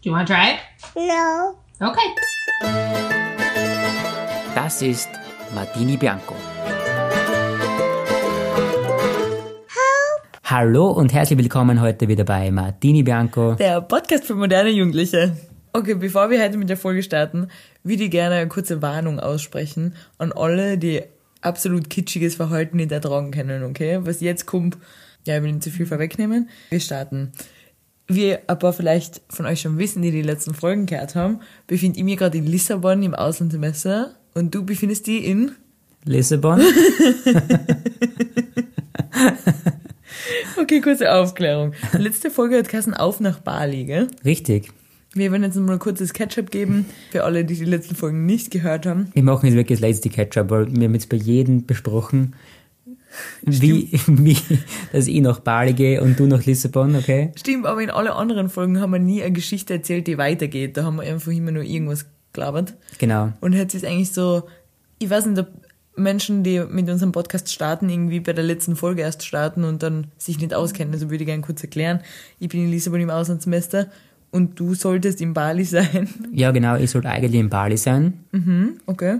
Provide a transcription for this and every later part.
Do you want to try it? No. Okay. Das ist Martini Bianco. Hallo und herzlich willkommen heute wieder bei Martini Bianco. Der Podcast für moderne Jugendliche. Okay, bevor wir heute mit der Folge starten, würde ich gerne eine kurze Warnung aussprechen an alle, die absolut kitschiges Verhalten nicht ertragen können, okay? Was jetzt kommt, ja, ich will nicht zu viel vorwegnehmen. Wir starten. Wie ein paar vielleicht von euch schon wissen, die die letzten Folgen gehört haben, befinde ich mich gerade in Lissabon im Auslandssemester und du befindest dich in Lissabon. Okay, kurze Aufklärung. Letzte Folge hat Kassen auf nach Bali, gell? Richtig. Wir werden jetzt mal ein kurzes Catch-up geben für alle, die die letzten Folgen nicht gehört haben. Wir machen jetzt wirklich das letzte Catch-up, weil wir haben jetzt bei jedem besprochen, wie, wie, dass ich nach Bali gehe und du nach Lissabon, okay? Stimmt, aber in alle anderen Folgen haben wir nie eine Geschichte erzählt, die weitergeht. Da haben wir einfach immer nur irgendwas gelabert. Genau. Und jetzt ist eigentlich so, ich weiß nicht, ob Menschen, die mit unserem Podcast starten, irgendwie bei der letzten Folge erst starten und dann sich nicht auskennen. Also würde ich gerne kurz erklären. Ich bin in Lissabon im Auslandssemester und du solltest in Bali sein. Ja, genau, ich sollte eigentlich in Bali sein. Okay.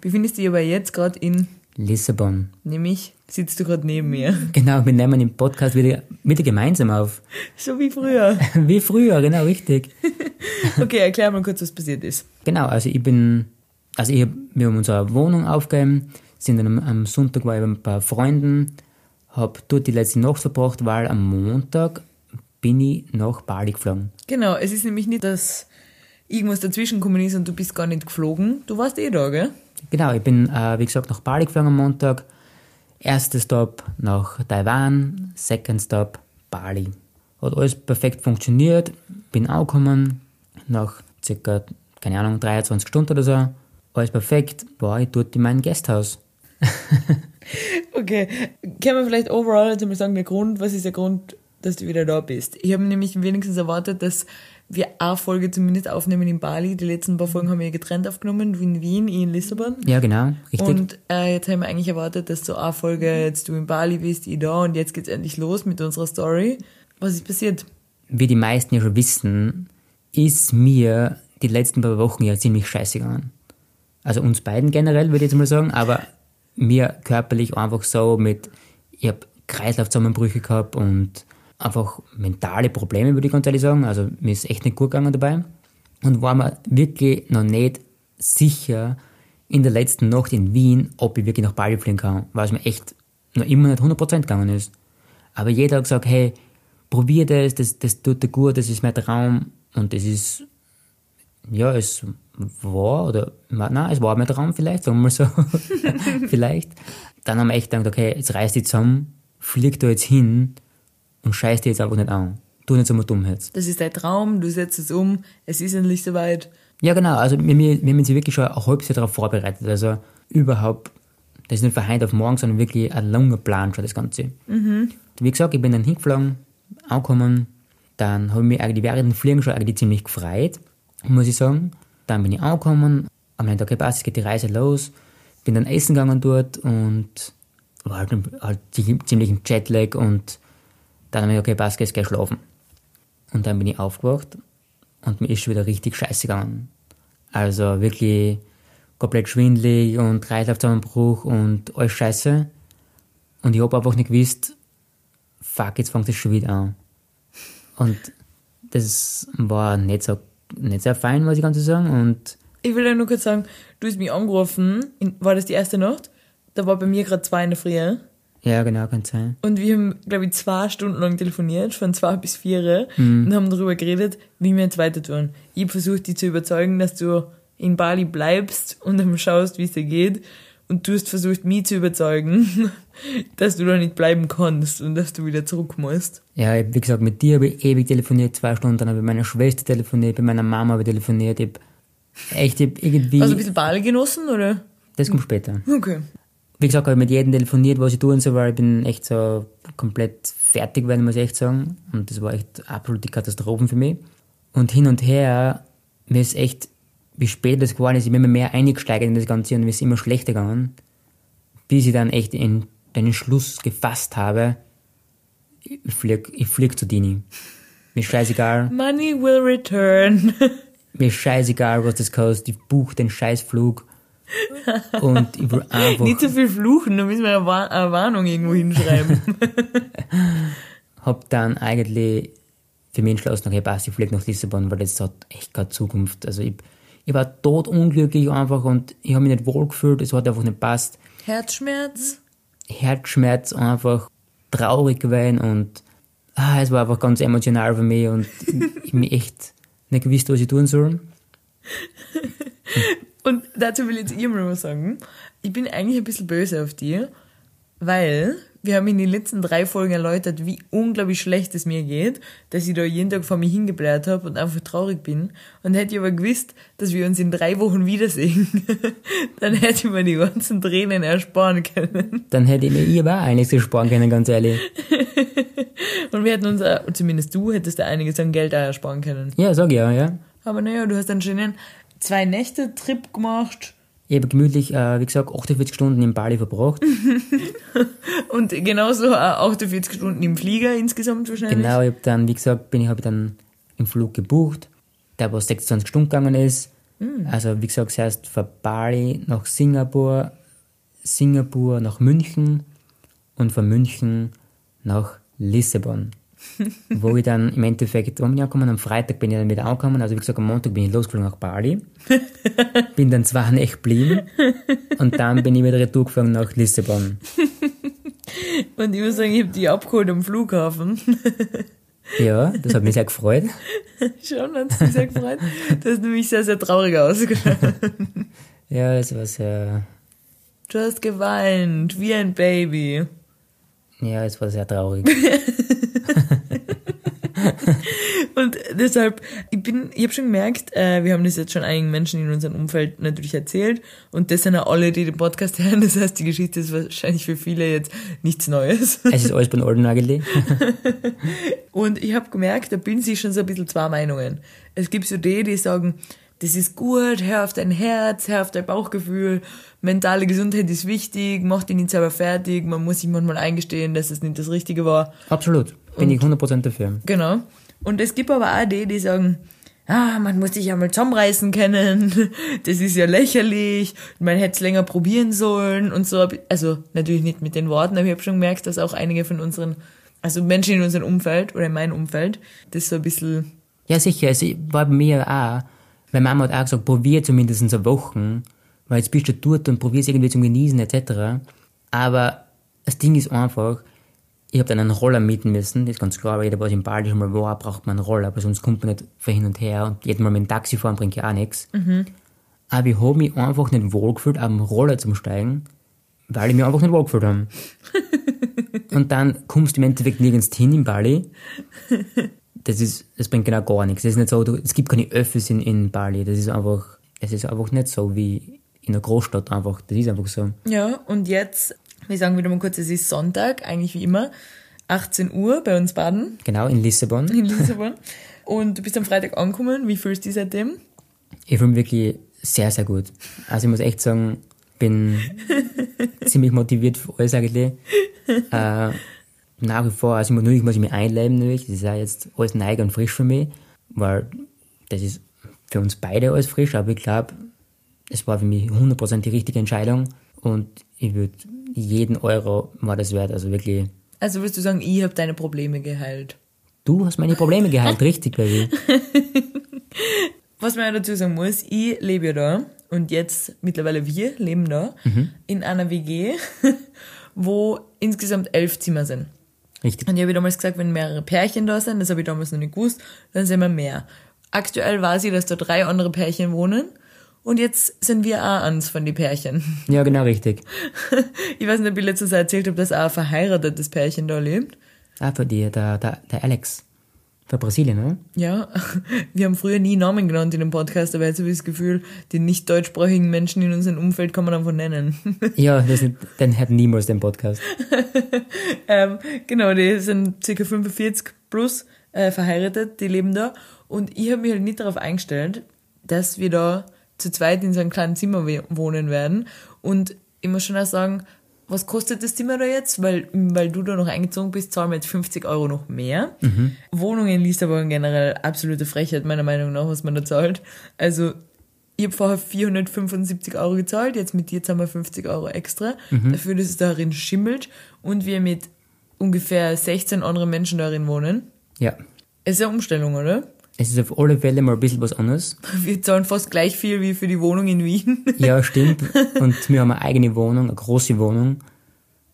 Befindest dich aber jetzt gerade in, Lissabon. nämlich sitzt du gerade neben mir. Genau, wir nehmen den Podcast wieder, wieder gemeinsam auf. So wie früher. Wie früher, genau, richtig. Okay, erklär mal kurz, was passiert ist. Genau, also ich bin, also ich, wir haben unsere Wohnung aufgegeben, sind dann am, am Sonntag war ich bei ein paar Freunden, habe dort die letzte Nacht verbracht, weil am Montag bin ich nach Bali geflogen. Genau, es ist nämlich nicht, dass irgendwas dazwischen gekommen ist und du bist gar nicht geflogen. Du warst eh da, gell? Genau, ich bin, äh, wie gesagt, nach Bali geflogen am Montag. Erster Stop nach Taiwan, second Stop Bali. Hat alles perfekt funktioniert, bin angekommen, nach circa, keine Ahnung, 23 Stunden oder so. Alles perfekt, war ich dort in meinem Gasthaus. Okay, können wir vielleicht overall jetzt mal sagen, der Grund, was ist der Grund, dass du wieder da bist? Ich habe nämlich wenigstens erwartet, dass wir eine Folge zumindest aufnehmen in Bali. Die letzten paar Folgen haben wir getrennt aufgenommen, in Wien, ich in Lissabon. Ja, genau, richtig. Und äh, jetzt haben wir eigentlich erwartet, dass so eine Folge jetzt du in Bali bist, ich da und jetzt geht's endlich los mit unserer Story. Was ist passiert? wie die meisten ja schon wissen, ist mir die letzten paar Wochen ja ziemlich scheiße gegangen. Also uns beiden generell, würde ich jetzt mal sagen, aber mir körperlich einfach so mit, ich habe Kreislaufzusammenbrüche gehabt und einfach mentale Probleme, würde ich ganz ehrlich sagen. Also mir ist echt nicht gut gegangen dabei. Und war mir wirklich noch nicht sicher in der letzten Nacht in Wien, ob ich wirklich nach Bali fliegen kann, weil es mir echt noch immer nicht 100% gegangen ist. Aber jeder hat gesagt, hey, probier das, das, das tut dir gut, das ist mein Traum. Und es ist, ja, es war, oder, nein, es war mein Traum vielleicht, sagen wir mal so. vielleicht. Dann haben wir echt gedacht, okay, jetzt reiß dich zusammen, flieg da jetzt hin und scheiß dir jetzt einfach nicht an. Tu nicht so mal dumm jetzt. Das ist dein Traum, du setzt es um, es ist endlich soweit. Ja, genau. Also wir, wir, wir haben uns wirklich schon ein halbes Jahr darauf vorbereitet. Also überhaupt, das ist nicht von heute auf morgen, sondern wirklich ein langer Plan schon, das Ganze. Wie gesagt, ich bin dann hingeflogen, angekommen, dann habe ich mich eigentlich während dem Fliegen schon eigentlich ziemlich gefreut, muss ich sagen. Dann bin ich angekommen, mir gedacht, okay, passt, jetzt geht die Reise los. Bin dann essen gegangen dort und war halt, halt ziemlich im Jetlag und dann habe ich okay, passt, jetzt geh schlafen. Und dann bin ich aufgewacht und mir ist schon wieder richtig scheiße gegangen. Also wirklich komplett schwindelig und Kreislaufzusammenbruch und alles scheiße. Und ich habe einfach nicht gewusst, fuck, jetzt fängt das schon wieder an. Und das war nicht so, nicht sehr fein, muss ich ganz sagen. Und Ich will ja nur kurz sagen, du hast mich angerufen, war das die erste Nacht? Da war bei mir gerade zwei in der Früh. Ja, genau, kann sein. Und wir haben, glaube ich, zwei Stunden lang telefoniert, von zwei bis vier, und haben darüber geredet, wie wir jetzt weiter tun. Ich habe versucht, dich zu überzeugen, dass du in Bali bleibst und dann schaust, wie es dir geht. Und du hast versucht, mich zu überzeugen, dass du da nicht bleiben kannst und dass du wieder zurück musst. Ja, ich, wie gesagt, mit dir habe ich ewig telefoniert, zwei Stunden, dann habe ich mit meiner Schwester telefoniert, mit meiner Mama habe ich telefoniert, ich hab echt, ich hab irgendwie, Also ein bisschen Bali genossen, oder? das kommt später. Okay. Wie gesagt, habe ich mit jedem telefoniert, was ich tun soll, weil ich bin echt so komplett fertig geworden, muss ich echt sagen. Und das war echt absolut die Katastrophe für mich. Und hin und her, mir ist echt, wie spät das geworden ist, ich bin immer mehr eingesteigert in das Ganze und mir ist immer schlechter gegangen, bis ich dann echt in den Schluss gefasst habe, ich flieg, ich flieg zu Dini. Mir ist scheißegal. Money will return. Mir ist scheißegal, was das kostet. Ich buche den Scheißflug. Und ich will einfach. Nicht so viel fluchen, da müssen wir eine, War eine Warnung irgendwo hinschreiben. hab dann eigentlich für mich entschlossen, okay, passt, ich fliege nach Lissabon, weil das hat echt keine Zukunft. Also ich, ich war totunglücklich einfach und ich habe mich nicht wohl gefühlt, es hat einfach nicht passt. Herzschmerz? Herzschmerz einfach traurig gewesen und ah, es war einfach ganz emotional für mich und ich, ich mir echt nicht gewusst, was ich tun soll. Und dazu will ich jetzt ihr mal was sagen. Ich bin eigentlich ein bisschen böse auf dir, weil wir haben in den letzten drei Folgen erläutert, wie unglaublich schlecht es mir geht, dass ich da jeden Tag vor mir hingebläht habe und einfach traurig bin. Und hätte ich aber gewusst, dass wir uns in drei Wochen wiedersehen, dann hätte ich mir die ganzen Tränen ersparen können. Dann hätte ich mir ich aber auch einiges ersparen können, ganz ehrlich. Und wir hätten uns, auch, zumindest du, hättest da einiges an Geld auch ersparen können. Ja, sag ich ja, ja. Aber naja, du hast einen schönen zwei Nächte Trip gemacht. Ich habe gemütlich, äh, wie gesagt, 48 Stunden in Bali verbracht. Und genauso auch 48 Stunden im Flieger insgesamt wahrscheinlich. Genau, ich habe dann, wie gesagt, bin ich, habe dann im Flug gebucht, der was 26 Stunden gegangen ist. Also, wie gesagt, zuerst von Bali nach Singapur, Singapur nach München und von München nach Lissabon. wo ich dann im Endeffekt um angekommen, am Freitag bin ich dann wieder angekommen, also wie gesagt, am Montag bin ich losgeflogen nach Bali, bin dann zwei Nächte geblieben und dann bin ich wieder retour nach Lissabon. Und ich muss sagen, ich habe die abgeholt am Flughafen. Ja, das hat mich sehr gefreut. Schon, hat es mich sehr gefreut. Du hast nämlich sehr, sehr traurig ausgeschaut. Ja, es war sehr, Du hast geweint, wie ein Baby. ja, es war sehr traurig. Und deshalb, ich bin, ich habe schon gemerkt, äh, wir haben das jetzt schon einigen Menschen in unserem Umfeld natürlich erzählt und das sind ja alle, die den Podcast hören. Das heißt, die Geschichte ist wahrscheinlich für viele jetzt nichts Neues. Es ist alles beim Alten eigentlich. Und ich habe gemerkt, da bin sich schon so ein bisschen zwei Meinungen. Es gibt so die, die sagen, das ist gut, hör auf dein Herz, hör auf dein Bauchgefühl, mentale Gesundheit ist wichtig, mach dich nicht selber fertig, man muss sich manchmal eingestehen, dass es nicht das Richtige war. Absolut. Bin ich 100% dafür. Genau. Und es gibt aber auch die, die sagen, ah, man muss sich ja mal zusammenreißen können, das ist ja lächerlich, man hätte es länger probieren sollen und so. Also natürlich nicht mit den Worten, aber ich habe schon gemerkt, dass auch einige von unseren, also Menschen in unserem Umfeld oder in meinem Umfeld, das so ein bisschen, Ja, sicher. Es war bei mir auch. Meine Mama hat auch gesagt, probier zumindest so Wochen, weil jetzt bist du dort und probierst irgendwie zum Genießen etc. Aber das Ding ist einfach, ich habe dann einen Roller mieten müssen, das ist ganz klar, weil jeder, was in Bali schon mal war, braucht man einen Roller, aber sonst kommt man nicht von hin und her und jedes Mal mit dem Taxi fahren bringt ja auch nichts. Aber ich habe mich einfach nicht wohlgefühlt, am Roller zu steigen, weil ich mich einfach nicht wohlgefühlt habe. und dann kommst du im Endeffekt nirgends hin in Bali das ist, das bringt genau gar nichts. Es ist nicht so, du, es gibt keine Öffis in, in Bali. Das ist einfach, es ist einfach nicht so wie in einer Großstadt einfach. Das ist einfach so. ja, und jetzt, wir sagen wieder mal kurz, es ist Sonntag, eigentlich wie immer, 18 Uhr bei uns baden Genau, in Lissabon. in Lissabon. Und du bist am Freitag angekommen, wie fühlst du dich seitdem? Ich fühle mich wirklich sehr, sehr gut. Also ich muss echt sagen, bin ziemlich motiviert für alles eigentlich. Äh, nach wie vor, also natürlich muss ich mich einleben natürlich. Das ist ja jetzt alles neu und frisch für mich, weil das ist für uns beide alles frisch, aber ich glaube, es war für mich 100% die richtige Entscheidung und ich würde jeden Euro war das wert, also wirklich Also würdest du sagen, ich habe deine Probleme geheilt? Du hast meine Probleme geheilt, richtig, Baby. Was man ja dazu sagen muss, ich lebe ja da und jetzt mittlerweile wir leben da in einer WG, wo insgesamt elf Zimmer sind. Richtig. Und ich habe damals gesagt, wenn mehrere Pärchen da sind, das habe ich damals noch nicht gewusst, dann sind wir mehr. Aktuell weiß ich, dass da drei andere Pärchen wohnen und jetzt sind wir auch eins von den Pärchen. Ja, genau, richtig. Ich weiß nicht, ob ich letztes Jahr erzählt habe, dass auch ein verheiratetes Pärchen da lebt. Ah, für die, der, der, der Alex. Für Brasilien, ne? Ja, wir haben früher nie Namen genannt in dem Podcast, aber jetzt habe ich das Gefühl, die nicht deutschsprachigen Menschen in unserem Umfeld kann man einfach nennen. Ja, das ist, den hat niemals den Podcast. ähm, genau, die sind circa 45 plus äh, verheiratet, die leben da. Und ich habe mich halt nicht darauf eingestellt, dass wir da zu zweit in so einem kleinen Zimmer wohnen werden. Und ich muss schon auch sagen, was kostet das Zimmer da jetzt? Weil, weil du da noch eingezogen bist, zahlen wir jetzt 50 Euro noch mehr. Wohnungen in Lissabon generell absolute Frechheit, meiner Meinung nach, was man da zahlt. Also, ich habe vorher 475 Euro gezahlt, jetzt mit dir zahlen wir 50 Euro extra, dafür, dass es darin schimmelt und wir mit ungefähr 16 anderen Menschen darin wohnen. Ja. Es ist eine Umstellung, oder? Es ist auf alle Fälle mal ein bisschen was anderes. Wir zahlen fast gleich viel wie für die Wohnung in Wien. Ja, stimmt. Und wir haben eine eigene Wohnung, eine große Wohnung.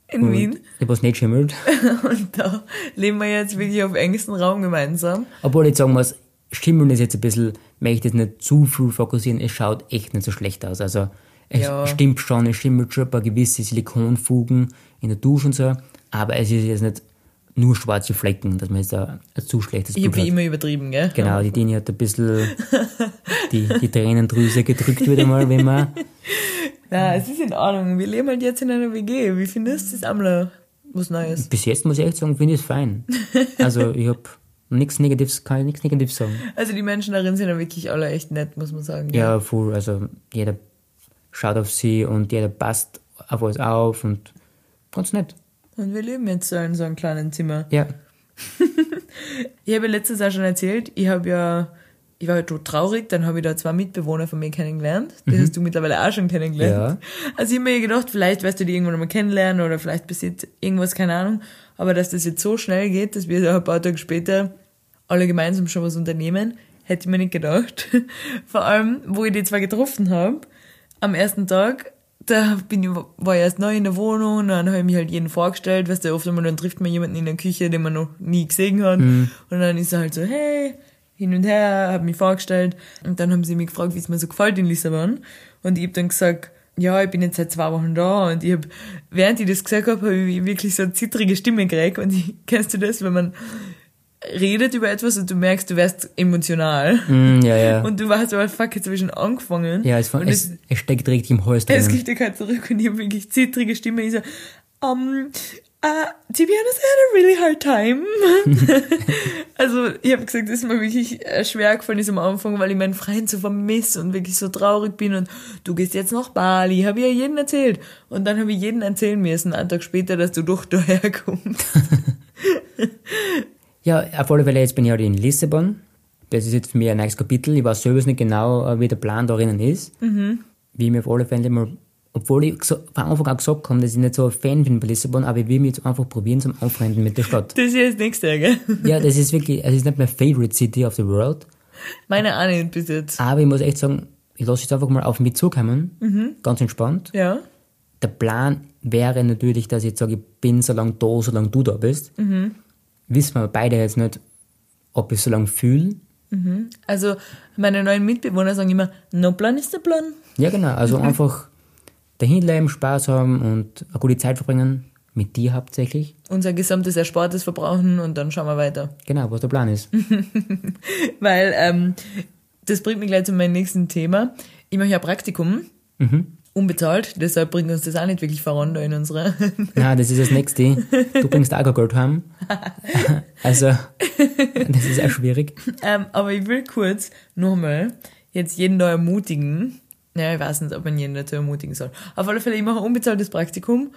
In Wien. Die was nicht schimmelt. Und da leben wir jetzt wirklich auf engstem Raum gemeinsam. Obwohl ich sagen muss, Schimmeln ist jetzt ein bisschen, möchte ich das nicht zu viel fokussieren, es schaut echt nicht so schlecht aus. Also es Ja. stimmt schon, es schimmelt schon ein paar gewisse Silikonfugen in der Dusche und so, aber es ist jetzt nicht nur schwarze Flecken, dass man jetzt da ein zu schlechtes Ich habe Bild wie hat. immer übertrieben, gell? Genau, die Dini hat ein bisschen die, die Tränendrüse gedrückt wieder mal, wenn man, Ja, es ist in Ordnung. Wir leben halt jetzt in einer WG. Wie findest du das, Amler? Was Neues? bis jetzt muss ich echt sagen, finde ich es fein. Also ich habe nichts Negatives, kann ich nichts Negatives sagen. Also die Menschen darin sind ja wirklich alle echt nett, muss man sagen. Ja, voll. Also jeder schaut auf sie und jeder passt auf alles auf und ganz nett. Und wir leben jetzt so in so einem kleinen Zimmer. Ja. Ich habe ja letztes Jahr schon erzählt, ich habe ja, ich war halt so traurig, dann habe ich da zwei Mitbewohner von mir kennengelernt. Die hast du mittlerweile auch schon kennengelernt. Also ich habe mir gedacht, vielleicht wirst du die irgendwann mal kennenlernen oder vielleicht passiert irgendwas, keine Ahnung. Aber dass das jetzt so schnell geht, dass wir da ein paar Tage später alle gemeinsam schon was unternehmen, hätte ich mir nicht gedacht. Vor allem, wo ich die zwei getroffen habe, am ersten Tag, da bin ich, war ich erst neu in der Wohnung und dann habe ich mich halt jeden vorgestellt, weißt du, oft einmal dann trifft man jemanden in der Küche, den man noch nie gesehen hat. Und dann ist er halt so, hey, hin und her, habe mich vorgestellt. Und dann haben sie mich gefragt, wie es mir so gefällt in Lissabon. Und ich habe dann gesagt, ja, ich bin jetzt seit zwei Wochen da. Und ich habe, während ich das gesagt habe, habe ich wirklich so eine zittrige Stimme gekriegt. Und ich, kennst du das, wenn man redet über etwas und du merkst, du wärst emotional Mm, ja, ja. und du warst so, fuck, jetzt habe ich schon angefangen ja, es, und es, es steckt richtig im Hals es drinnen. geht halt zurück und ich habe wirklich zittrige Stimme. Ich so, um, uh, to be honest, I had a really hard time. also ich habe gesagt, das ist mir wirklich äh, schwer gefallen ist am Anfang, weil ich meinen Freund so vermisse und wirklich so traurig bin und du gehst jetzt nach Bali, habe ich ja jedem erzählt. Und dann habe ich jedem erzählen müssen, einen Tag später, dass du doch daher kommst. Ja, auf alle Fälle, jetzt bin ich halt in Lissabon. Das ist jetzt für mich ein neues Kapitel. Ich weiß selber nicht genau, äh, wie der Plan darin ist. Wie ich mir auf alle Fälle mal, obwohl ich von Anfang an gesagt habe, dass ich nicht so ein Fan bin bei Lissabon, aber ich will mich jetzt einfach probieren zum Anfreunden mit der Stadt. Das ist das nächste, gell? Ja, das ist wirklich, es ist nicht meine favorite city of the world, Meine auch nicht bis jetzt. aber ich muss echt sagen, ich lasse jetzt einfach mal auf mich zukommen. Ganz entspannt. Ja. Der Plan wäre natürlich, dass ich jetzt sage, ich bin so lange da, solange du da bist. Wissen wir beide jetzt nicht, ob ich so lange fühle. Also meine neuen Mitbewohner sagen immer, no plan ist der Plan. Ja, genau. Also einfach dahin leben, Spaß haben und eine gute Zeit verbringen. Mit dir hauptsächlich. unser gesamtes Erspartes verbrauchen und dann schauen wir weiter. Genau, was der Plan ist. Weil ähm, das bringt mich gleich zu meinem nächsten Thema. Ich mache ja Praktikum, unbezahlt, deshalb bringt uns das auch nicht wirklich voran da in unserer. Na, das ist das Nächste. Du bringst auch kein Geld heim. Also, das ist auch schwierig. ähm, aber ich will kurz nochmal jetzt jeden da ermutigen. Ja, ich weiß nicht, ob man jeden dazu ermutigen soll. Auf alle Fälle, ich mache ein unbezahltes Praktikum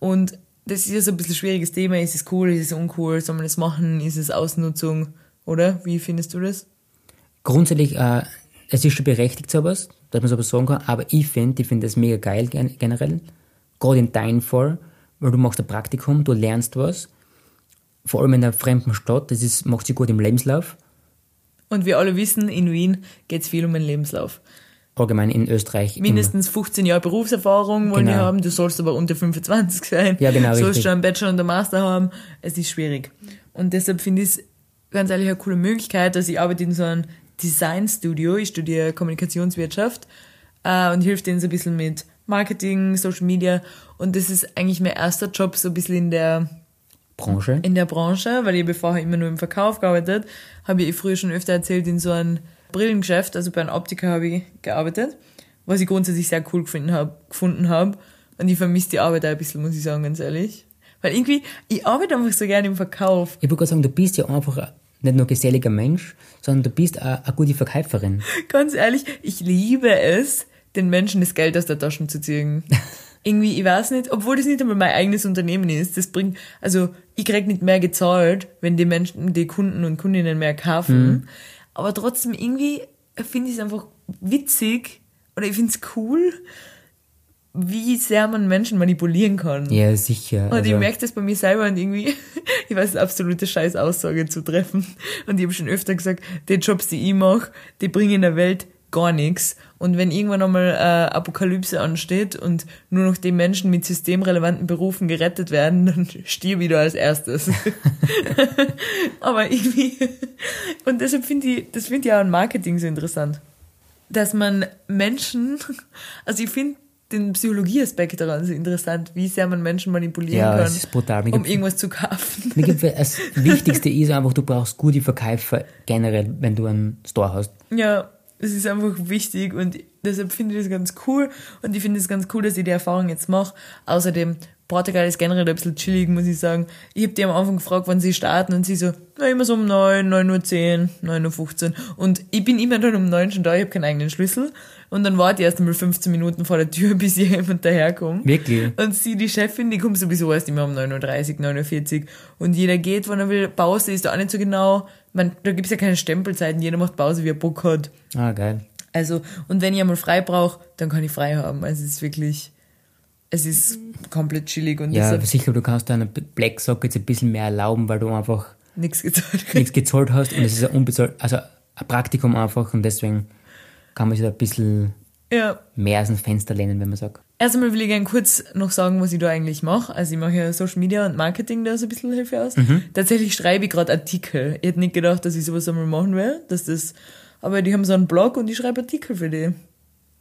und das ist ja so ein bisschen ein schwieriges Thema. Ist es cool, ist es uncool, soll man das machen, ist es Ausnutzung, oder? Wie findest du das? Grundsätzlich, äh, es ist schon berechtigt sowas, dass man sowas sagen kann, aber ich finde, ich finde das mega geil gen- generell. Gerade in deinem Fall, weil du machst ein Praktikum, du lernst was. Vor allem in einer fremden Stadt, das ist, macht sich gut im Lebenslauf. Und wir alle wissen, in Wien geht es viel um den Lebenslauf. Allgemein in Österreich. immer. Mindestens 15 Jahre Berufserfahrung wollen wir Genau. haben. Du sollst aber unter 25 sein. Ja, genau, Du sollst richtig. schon einen Bachelor und einen Master haben. Es ist schwierig. Und deshalb finde ich es ganz ehrlich eine coole Möglichkeit, dass ich arbeite in so einem Designstudio. Ich studiere Kommunikationswirtschaft äh, und hilft denen so ein bisschen mit Marketing, Social Media. Und das ist eigentlich mein erster Job so ein bisschen in der Branche. in der Branche, weil ich habe vorher immer nur im Verkauf gearbeitet, habe ich früher schon öfter erzählt, in so einem Brillengeschäft, also bei einem Optiker habe ich gearbeitet, was ich grundsätzlich sehr cool gefunden habe, gefunden. Und ich vermisse die Arbeit auch ein bisschen, muss ich sagen, ganz ehrlich. Weil irgendwie, ich arbeite einfach so gerne im Verkauf. Ich würde gerade sagen, du bist ja einfach ein- nicht nur geselliger Mensch, sondern du bist auch eine gute Verkäuferin. Ganz ehrlich, ich liebe es, den Menschen das Geld aus der Taschen zu ziehen. irgendwie, ich weiß nicht, obwohl das nicht einmal mein eigenes Unternehmen ist, das bringt, also ich krieg nicht mehr gezahlt, wenn die Menschen, die Kunden und Kundinnen mehr kaufen, aber trotzdem irgendwie finde ich es einfach witzig oder ich finde es cool, wie sehr man Menschen manipulieren kann. Ja, sicher. Und ich also- merke das bei mir selber und irgendwie, ich weiß, absolute scheiß Aussage zu treffen. Und ich habe schon öfter gesagt, die Jobs, die ich mache, die bringen in der Welt gar nichts. Und wenn irgendwann einmal äh, Apokalypse ansteht und nur noch die Menschen mit systemrelevanten Berufen gerettet werden, dann stirb ich da als erstes. Aber irgendwie, und deshalb finde ich, das finde ich auch an Marketing so interessant. Dass man Menschen, also ich finde den Psychologieaspekt daran so interessant, wie sehr man Menschen manipulieren Ja, kann, ist brutal. Um irgendwas zu kaufen. Mir gibt das Wichtigste ist einfach, du brauchst gute Verkäufer generell, wenn du einen Store hast. Ja, es ist einfach wichtig und deshalb finde ich das ganz cool und ich finde es ganz cool, dass ich die Erfahrung jetzt mache. Außerdem, Portugal ist generell ein bisschen chillig, muss ich sagen. Ich habe die am Anfang gefragt, wann sie starten und sie so, na immer so um 9, 9 Uhr 10, 9 Uhr 15 und ich bin immer dann um 9 schon da, ich habe keinen eigenen Schlüssel und dann warte ich erst einmal 15 Minuten vor der Tür, bis jemand daherkommt. Wirklich? Und sie, die Chefin, die kommt sowieso erst immer um 9.30 Uhr, 9.40 Uhr. Und jeder geht, wann er will. Pause ist da auch nicht so genau. Man, da gibt's ja keine Stempelzeiten. Jeder macht Pause, wie er Bock hat. Ah, geil. Also, und wenn ich einmal frei brauche, dann kann ich frei haben. Also, es ist wirklich, es ist komplett chillig und Ja, sicher, du kannst deiner Black Sock jetzt ein bisschen mehr erlauben, weil du einfach nichts gezahlt. nichts gezahlt hast und es ist ein unbezahlt, also ein Praktikum einfach und deswegen kann man sich da ein bisschen Ja. mehr aus dem Fenster lehnen, wenn man sagt. Erst einmal will ich gerne kurz noch sagen, was ich da eigentlich mache. Also ich mache ja Social Media und Marketing da so ein bisschen Hilfe aus. Tatsächlich schreibe ich gerade Artikel. Ich hätte nicht gedacht, dass ich sowas einmal machen will, dass das, aber die haben so einen Blog und ich schreibe Artikel für die.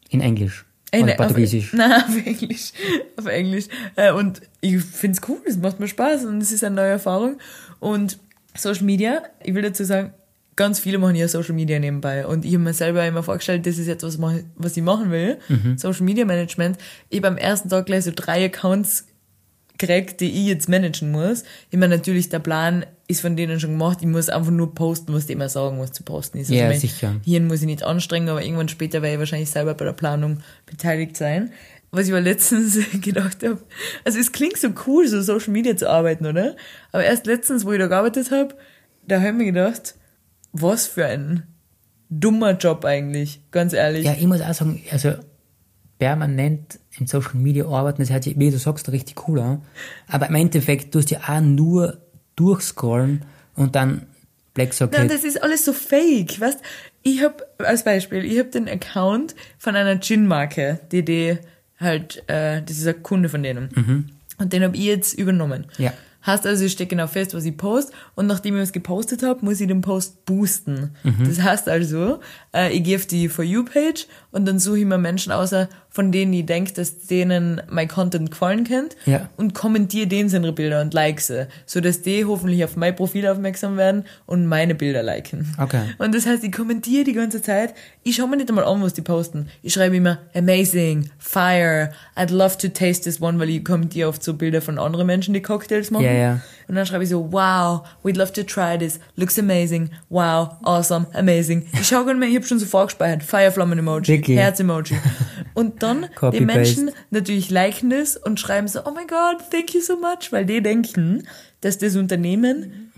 In Englisch. Ey, Oder ne, Portugiesisch. Auf, nein, auf Englisch. Auf Englisch. Äh, Und ich find's cool, es macht mir Spaß und es ist eine neue Erfahrung. Und Social Media, ich will dazu sagen, ganz viele machen ja Social Media nebenbei. Und ich habe mir selber immer vorgestellt, das ist etwas, mach- was ich machen will. Social Media Management. Ich habe am ersten Tag gleich so drei Accounts gekriegt, die ich jetzt managen muss. Ich meine, natürlich, der Plan ist von denen schon gemacht. Ich muss einfach nur posten, was die immer sagen, was zu posten ist. Ja, mein sicher. Hirn muss ich nicht anstrengen, aber irgendwann später werde ich wahrscheinlich selber bei der Planung beteiligt sein. Was ich aber letztens gedacht habe, also es klingt so cool, so Social Media zu arbeiten, oder? Aber erst letztens, wo ich da gearbeitet habe, da habe ich mir gedacht, was für ein dummer Job eigentlich, ganz ehrlich. Ja, ich muss auch sagen, also permanent in Social Media arbeiten, das hört sich, wie du sagst, richtig cool an. Aber im Endeffekt tust du ja auch nur durchscrollen und dann Black Socket. Nein, das ist alles so fake, weißt? Ich habe als Beispiel, ich habe den Account von einer Gin-Marke, die die halt, äh, das ist ein Kunde von denen. Und den habe ich jetzt übernommen. Ja. Heißt also, ich stecke genau fest, was ich post und nachdem ich was gepostet habe, muss ich den Post boosten. Mhm. Das heißt also, äh, ich gehe auf die For You-Page und dann suche ich mir Menschen außer, von denen ich denke, dass denen mein Content gefallen kennt Ja. und kommentiere denen seine Bilder und like sie, sodass die hoffentlich auf mein Profil aufmerksam werden und meine Bilder liken. Okay. Und das heißt, ich kommentiere die ganze Zeit. Ich schaue mir nicht einmal an, was die posten. Ich schreibe immer amazing, fire, I'd love to taste this one, weil ich kommentiere oft so Bilder von anderen Menschen, die Cocktails machen. Ja, ja. Und dann schreibe ich so, wow, we'd love to try this, looks amazing, wow, awesome, amazing. Ich schaue gar nicht mehr, ich habe schon so vorgespeichert, Fireflammen-Emoji? Herz-Emoji. Und dann die. Menschen natürlich liken das und schreiben so, oh my god, thank you so much, weil die denken, dass das Unternehmen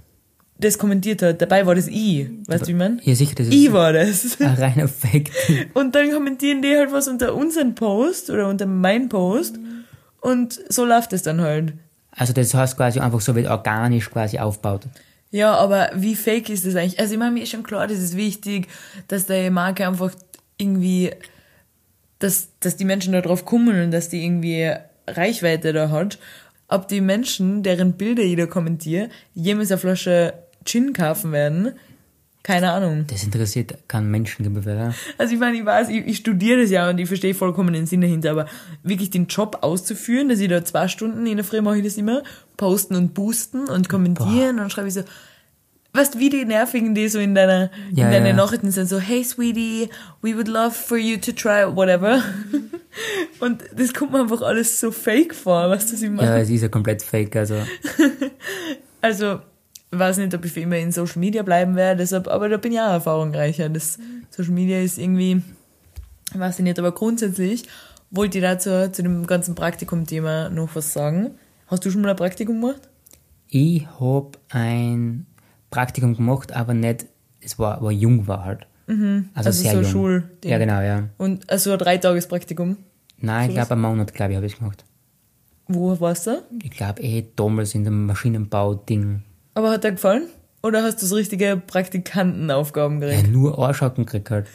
das kommentiert hat. Dabei war das ich. Weißt du, wie mein? Ja, sicher, das ist Ich war das. ein reiner Fake. Und dann kommentieren die halt was unter unseren Post oder unter meinen Post. Und so läuft es dann halt. Also das heißt quasi einfach so wird organisch quasi aufgebaut. Ja, aber wie fake ist das eigentlich? Also ich meine, mir ist schon klar, das ist wichtig, dass die Marke einfach irgendwie, dass, dass die Menschen da drauf kommen und dass die irgendwie Reichweite da hat. Ob die Menschen, deren Bilder jeder kommentiert, jemals eine Flasche Gin kaufen werden, keine Ahnung. Das interessiert keinen Menschen, glaube ich, oder? Also ich meine, ich weiß, ich, ich studiere das ja und ich verstehe vollkommen den Sinn dahinter, aber wirklich den Job auszuführen, dass ich da zwei Stunden in der Früh mache ich das immer, posten und boosten und kommentieren und dann schreibe ich so, weißt wie die nervigen, die so in deiner, Ja, in deinen ja. Nachrichten sind, so, hey sweetie, we would love for you to try whatever. und das kommt mir einfach alles so fake vor, was ich meine? Ja, es ist ja komplett fake, also. Also, weiß nicht, ob ich für immer in Social Media bleiben werde, deshalb, aber da bin ich auch erfahrungsreicher. Das Social Media ist irgendwie, weiß ich nicht, aber grundsätzlich. wollte ich dazu, zu dem ganzen Praktikum-Thema noch was sagen. Hast du schon mal ein Praktikum gemacht? Ich habe ein Praktikum gemacht, aber nicht, es war, war jung war halt. Also, Also sehr so jung. Schulding. Ja, genau, ja. Und also ein Dreitagespraktikum. Nein, ich Sowas? glaube, einen Monat, glaube ich, habe ich gemacht. Wo warst du? Ich glaube, eh damals in dem Maschinenbau-Ding. Aber hat dir gefallen? Oder hast du so richtige Praktikantenaufgaben Ja, gekriegt? nur Arschhaken gekriegt halt.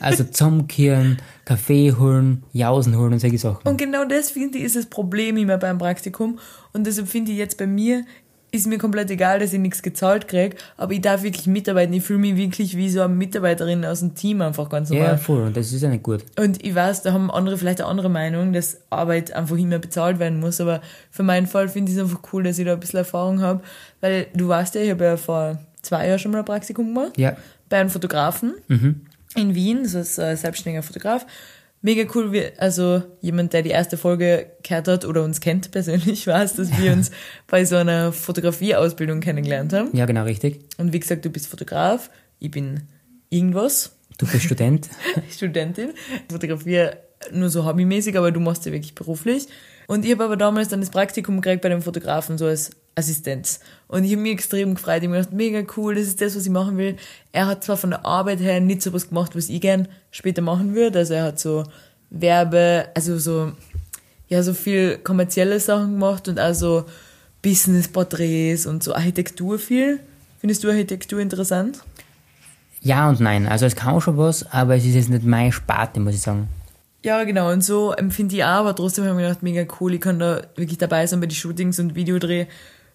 Also zusammenkehren, Kaffee holen, Jausen holen und solche Sachen. Und genau das, finde ich, ist das Problem immer beim Praktikum. Und deshalb finde ich jetzt bei mir, ist mir komplett egal, dass ich nichts gezahlt kriege, aber ich darf wirklich mitarbeiten. Ich fühle mich wirklich wie so eine Mitarbeiterin aus dem Team einfach ganz ja, normal. voll. Und das ist ja nicht gut. Und ich weiß, da haben andere vielleicht eine andere Meinung, dass Arbeit einfach immer bezahlt werden muss. Aber für meinen Fall finde ich es einfach cool, dass ich da ein bisschen Erfahrung habe. Weil du weißt ja, ich habe ja vor zwei Jahren schon mal ein Praktikum gemacht. Ja. Bei einem Fotografen in Wien, so ist ein selbstständiger Fotograf. Mega cool, wie, also jemand, der die erste Folge gehört hat oder uns kennt persönlich, weiß, dass wir uns bei so einer Fotografieausbildung kennengelernt haben. Ja, genau, richtig. Und wie gesagt, du bist Fotograf, ich bin irgendwas. Du bist Student. Studentin, fotografiere nur so hobbymäßig, aber du machst ja wirklich beruflich. Und ich habe aber damals dann das Praktikum gekriegt bei dem Fotografen, so als Assistenz. Und ich habe mich extrem gefreut. Ich habe mir gedacht, mega cool, das ist das, was ich machen will. Er hat zwar von der Arbeit her nicht so was gemacht, was ich gern später machen würde. Also er hat so Werbe, also so, ja, so viel kommerzielle Sachen gemacht und also Business-Porträts und so Architektur viel. Findest du Architektur interessant? Ja und nein. Also es kann schon was, aber es ist jetzt nicht meine Sparte, muss ich sagen. Ja, genau. Und so empfinde ich auch, aber trotzdem habe ich mir gedacht, mega cool, ich kann da wirklich dabei sein bei den Shootings und Videodreh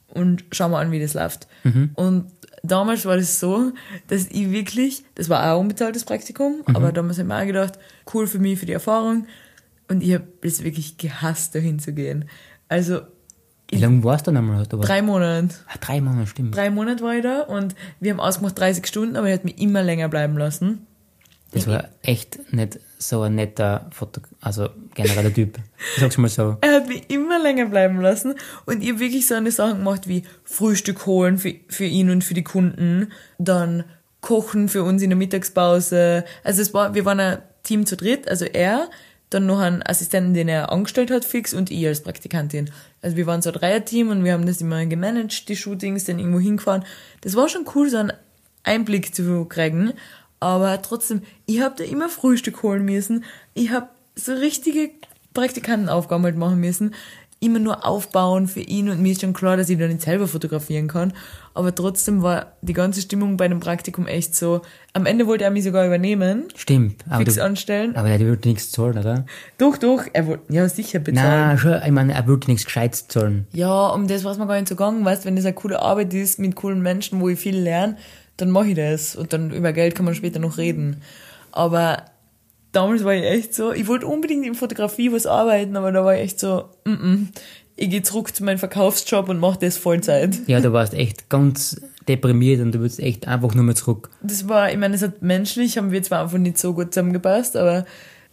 und schau mal an, wie das läuft. Und damals war das so, dass ich wirklich, das war auch ein unbezahltes Praktikum, aber damals habe ich mir auch gedacht, cool für mich, für die Erfahrung. Und ich habe es wirklich gehasst, dahin zu gehen. Also Wie lange warst du dann einmal? Drei Monate. Ah, drei Monate, stimmt. Drei Monate war ich da und wir haben ausgemacht 30 Stunden, aber er hat mich immer länger bleiben lassen. Das war echt nicht so ein netter Foto, also genereller Typ. Ich sag's mal so. Er hat mich immer länger bleiben lassen und ich habe wirklich so eine Sachen gemacht wie Frühstück holen für, für ihn und für die Kunden, dann kochen für uns in der Mittagspause. Also es war, wir waren ein Team zu dritt, also er, dann noch einen Assistenten, den er angestellt hat, fix, und ich als Praktikantin. Also wir waren so ein Dreierteam und wir haben das immer gemanagt, die Shootings, dann irgendwo hingefahren. Das war schon cool, so einen Einblick zu kriegen. Aber trotzdem, ich habe da immer Frühstück holen müssen. Ich habe so richtige Praktikantenaufgaben halt machen müssen. Immer nur aufbauen für ihn und mir ist schon klar, dass ich da nicht selber fotografieren kann. Aber trotzdem war die ganze Stimmung bei dem Praktikum echt so. Am Ende wollte er mich sogar übernehmen, Stimmt. Aber, fix du, anstellen. aber der würde nichts zahlen, oder? Doch, doch, er wollte, ja sicher bezahlen. Nein, schon, ich meine, er würde nichts Gescheites zahlen. Ja, um das was man gar nicht so gegangen, weißt, wenn das eine coole Arbeit ist mit coolen Menschen, wo ich viel lerne, dann mache ich das und dann über Geld kann man später noch reden. Aber damals war ich echt so, ich wollte unbedingt in Fotografie was arbeiten, aber da war ich echt so, mm -mm, ich gehe zurück zu meinem Verkaufsjob und mache das Vollzeit. Ja, du warst echt ganz deprimiert und du würdest echt einfach nur mehr zurück. Das war, ich meine, es hat menschlich, haben wir zwar einfach nicht so gut zusammengepasst, aber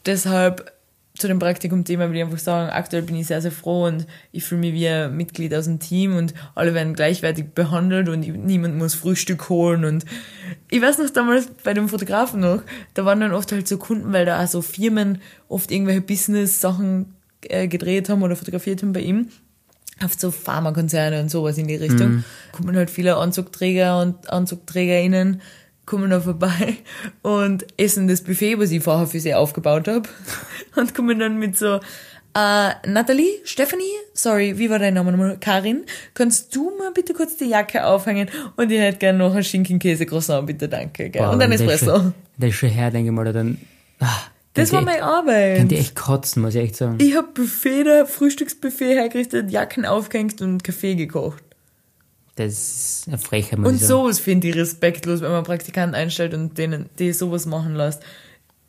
deshalb zu dem Praktikum-Thema will ich einfach sagen, aktuell bin ich sehr, sehr froh und ich fühle mich wie ein Mitglied aus dem Team und alle werden gleichwertig behandelt und niemand muss Frühstück holen und ich weiß noch damals bei dem Fotografen noch, da waren dann oft halt so Kunden, weil da auch so Firmen oft irgendwelche Business-Sachen äh, gedreht haben oder fotografiert haben bei ihm auf so Pharmakonzerne und sowas in die Richtung. Kommen halt viele Anzugträger und AnzugträgerInnen kommen da vorbei und essen das Buffet, was ich vorher für sie aufgebaut habe. Und kommen dann mit so, äh, Natalie, Stephanie, sorry, wie war dein Name nochmal? Karin, kannst du mal bitte kurz die Jacke aufhängen? Und ich hätte gerne noch ein Schinkenkäse-Croissant, bitte, danke. Gell? Boah, und ein Espresso. Das ist schon her, denke ich mal, dann. Ah, Das war meine echt, Könnt Arbeit. ihr echt kotzen, muss ich echt sagen. Ich hab Buffet da, Frühstücksbuffet hergerichtet, Jacken aufgehängt und Kaffee gekocht. Das ist eine Frechheit, Und sagen. sowas finde ich respektlos, wenn man Praktikanten einstellt und denen, die sowas machen lässt.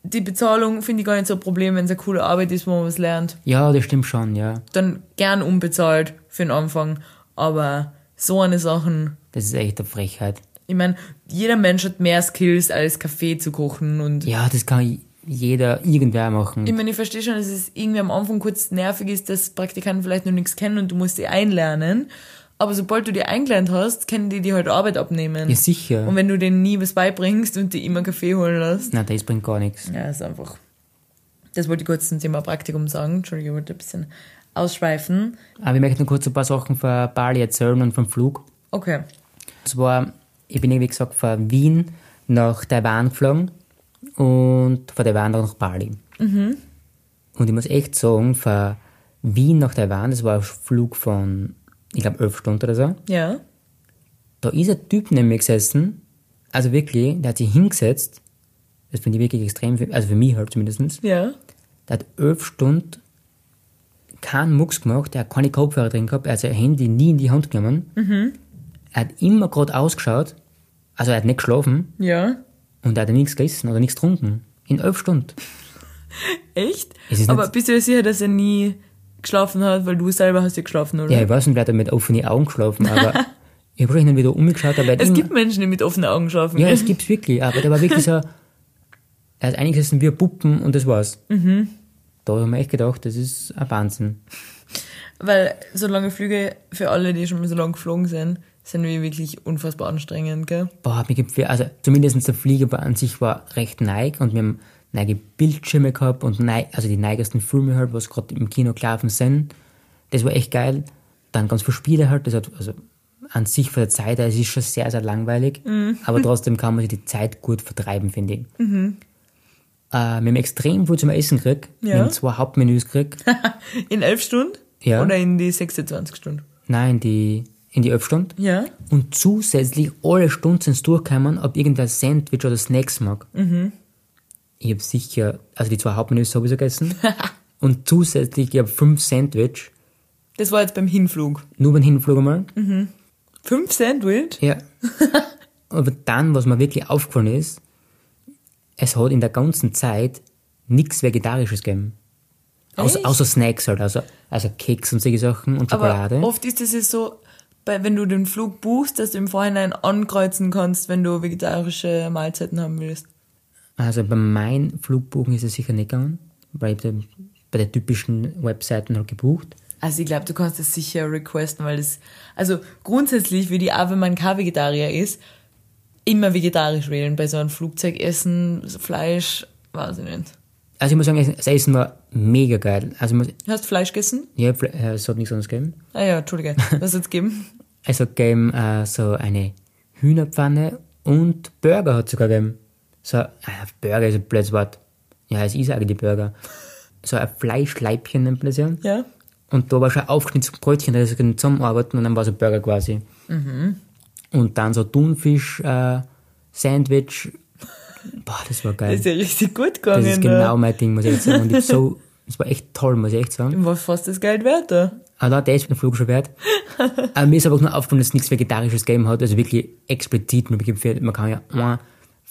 Die Bezahlung finde ich gar nicht so ein Problem, wenn es eine coole Arbeit ist, wo man was lernt. Ja, das stimmt schon, ja. Dann gern unbezahlt für den Anfang. Aber so eine Sachen, Das ist echt eine Frechheit. ich meine, jeder Mensch hat mehr Skills als Kaffee zu kochen und Ja, das kann jeder, irgendwer machen. ich meine, ich verstehe schon, dass es irgendwie am Anfang kurz nervig ist, dass Praktikanten vielleicht noch nichts kennen und du musst die einlernen. Aber sobald du die eingelernt hast, können die dir halt Arbeit abnehmen. Ja, sicher. Und wenn du denen nie was beibringst und die immer Kaffee holen lässt, Nein, das bringt gar nichts. ja, ist einfach Das wollte ich kurz zum Thema Praktikum sagen. Entschuldigung, ich wollte ein bisschen ausschweifen. Aber ich möchte noch kurz ein paar Sachen von Bali erzählen und vom Flug. Okay. Und zwar, ich bin, wie gesagt, von Wien nach Taiwan geflogen und von Taiwan dann nach Bali. Und ich muss echt sagen, von Wien nach Taiwan, das war ein Flug von, ich glaube, elf Stunden oder so. Ja. Da ist ein Typ neben mir gesessen, also wirklich, der hat sich hingesetzt, das finde ich wirklich extrem, also für mich halt zumindest, Ja. der hat elf Stunden keinen Mucks gemacht, er hat keine Kopfhörer drin gehabt, er hat sein Handy nie in die Hand genommen. Er hat immer gerade ausgeschaut, also er hat nicht geschlafen Ja. und er hat nichts gegessen oder nichts getrunken. In elf Stunden. Echt? Aber bist du dir sicher, dass er nie geschlafen hat, weil du selber hast ja geschlafen, oder? Ja, ich weiß nicht, wer hat mit offenen Augen geschlafen, aber ich habe wahrscheinlich wieder umgeschaut, aber er hat es immer, gibt Menschen, die mit offenen Augen schlafen. Ja, es gibt's wirklich, aber der war wirklich so, er ist eingesessen wie Puppen und das war's. Mhm. Da haben wir echt gedacht, das ist ein Wahnsinn. Weil so lange Flüge für alle, die schon mal so lange geflogen sind, sind wie wirklich unfassbar anstrengend, gell? Boah, mir gibt also zumindest der Flieger an sich war recht neig und wir haben neige Bildschirme gehabt und neig, also die neigesten Filme halt, was gerade im Kino gelaufen sind. Das war echt geil. Dann ganz viele Spiele halt, das hat, also an sich von der Zeit, her, es ist schon sehr, sehr langweilig, aber trotzdem kann man sich die Zeit gut vertreiben, finde ich. Äh, wir haben extrem viel zum Essen gekriegt. Wir Ja. haben zwei Hauptmenüs gekriegt. In elf Stunden? Ja. Oder in die 26 Stunden? Nein, die, in die elf Stunden. Ja. Und zusätzlich alle Stunden sind es durchgekommen, ob irgendein Sandwich oder Snacks mag. Ich habe sicher, also die zwei Hauptmenüs sowieso gegessen. und zusätzlich, ich habe fünf Sandwich, Das war jetzt beim Hinflug. nur beim Hinflug einmal. Fünf Sandwich? Ja. Aber dann, was mir wirklich aufgefallen ist, es hat in der ganzen Zeit nichts Vegetarisches gegeben. Außer, außer Snacks halt, also, also Keks und solche Sachen und Schokolade. Aber oft ist es ja so, wenn du den Flug buchst, dass du im Vorhinein ankreuzen kannst, wenn du vegetarische Mahlzeiten haben willst. Also bei meinen Flugbuchen ist es sicher nicht gegangen, weil ich bei den typischen Webseiten halt gebucht. Also ich glaube, du kannst das sicher requesten, weil das, also grundsätzlich würde ich auch, wenn man kein Vegetarier ist, immer vegetarisch wählen. Bei so einem Flugzeugessen, Fleisch, weiß ich nicht. Also ich muss sagen, das Essen war mega geil. Also muss, Hast du Fleisch gegessen? ja, äh, es hat nichts anderes gegeben. Ah ja, Entschuldige. Was hat's gegeben? Es hat gegeben äh, so eine Hühnerpfanne und Burger hat es sogar gegeben. So, äh, Burger ist ein blödes Wort. Ja, es ist eigentlich Burger. So ein Fleischleibchen nennt man das ja. Ja. Und da war schon ein aufgeschnittenes Brötchen, da können zusammenarbeiten und dann war so ein Burger quasi. Und dann so Thunfisch, äh, Sandwich. Boah, das war geil. Das ist ja richtig gut gegangen. Das ist da. genau mein Ding, muss ich echt sagen. Und ich so, das war echt toll, muss ich echt sagen. War fast das Geld wert da. Aber der ist mit dem Flug schon wert. aber mir ist aber auch nur aufgefallen, dass es nichts Vegetarisches gegeben hat. Also wirklich explizit. Man kann ja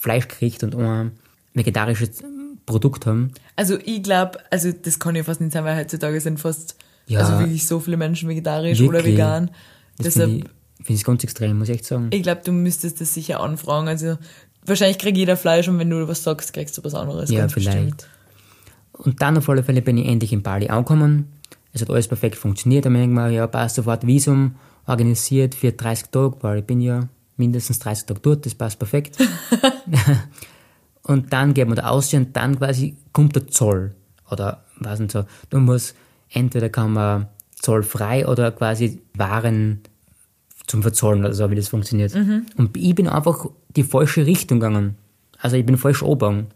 ein Fleischgericht und ein vegetarisches Produkt haben. Also ich glaube, also das kann ja fast nicht sein, weil heutzutage sind fast, Ja. also wirklich so viele Menschen vegetarisch oder Wirklich. vegan. Das Deshalb, finde ich, find ich ganz extrem, muss ich echt sagen. ich glaube, du müsstest das sicher anfragen. Also wahrscheinlich kriegt jeder Fleisch und wenn du was sagst, kriegst du was anderes. Ja, vielleicht. bestimmt. Und dann auf alle Fälle bin ich endlich in Bali angekommen. Es hat alles perfekt funktioniert. Dann habe ich mir ja, passt sofort Visum organisiert für 30 Tage, weil ich bin ja mindestens 30 Tage dort, das passt perfekt. und dann geht man da aus und dann quasi kommt der Zoll. Oder was nicht so. Du musst, entweder kann man zollfrei oder quasi Waren zum Verzollen oder so, wie das funktioniert. Und ich bin einfach die falsche Richtung gegangen. Also ich bin falsch oben.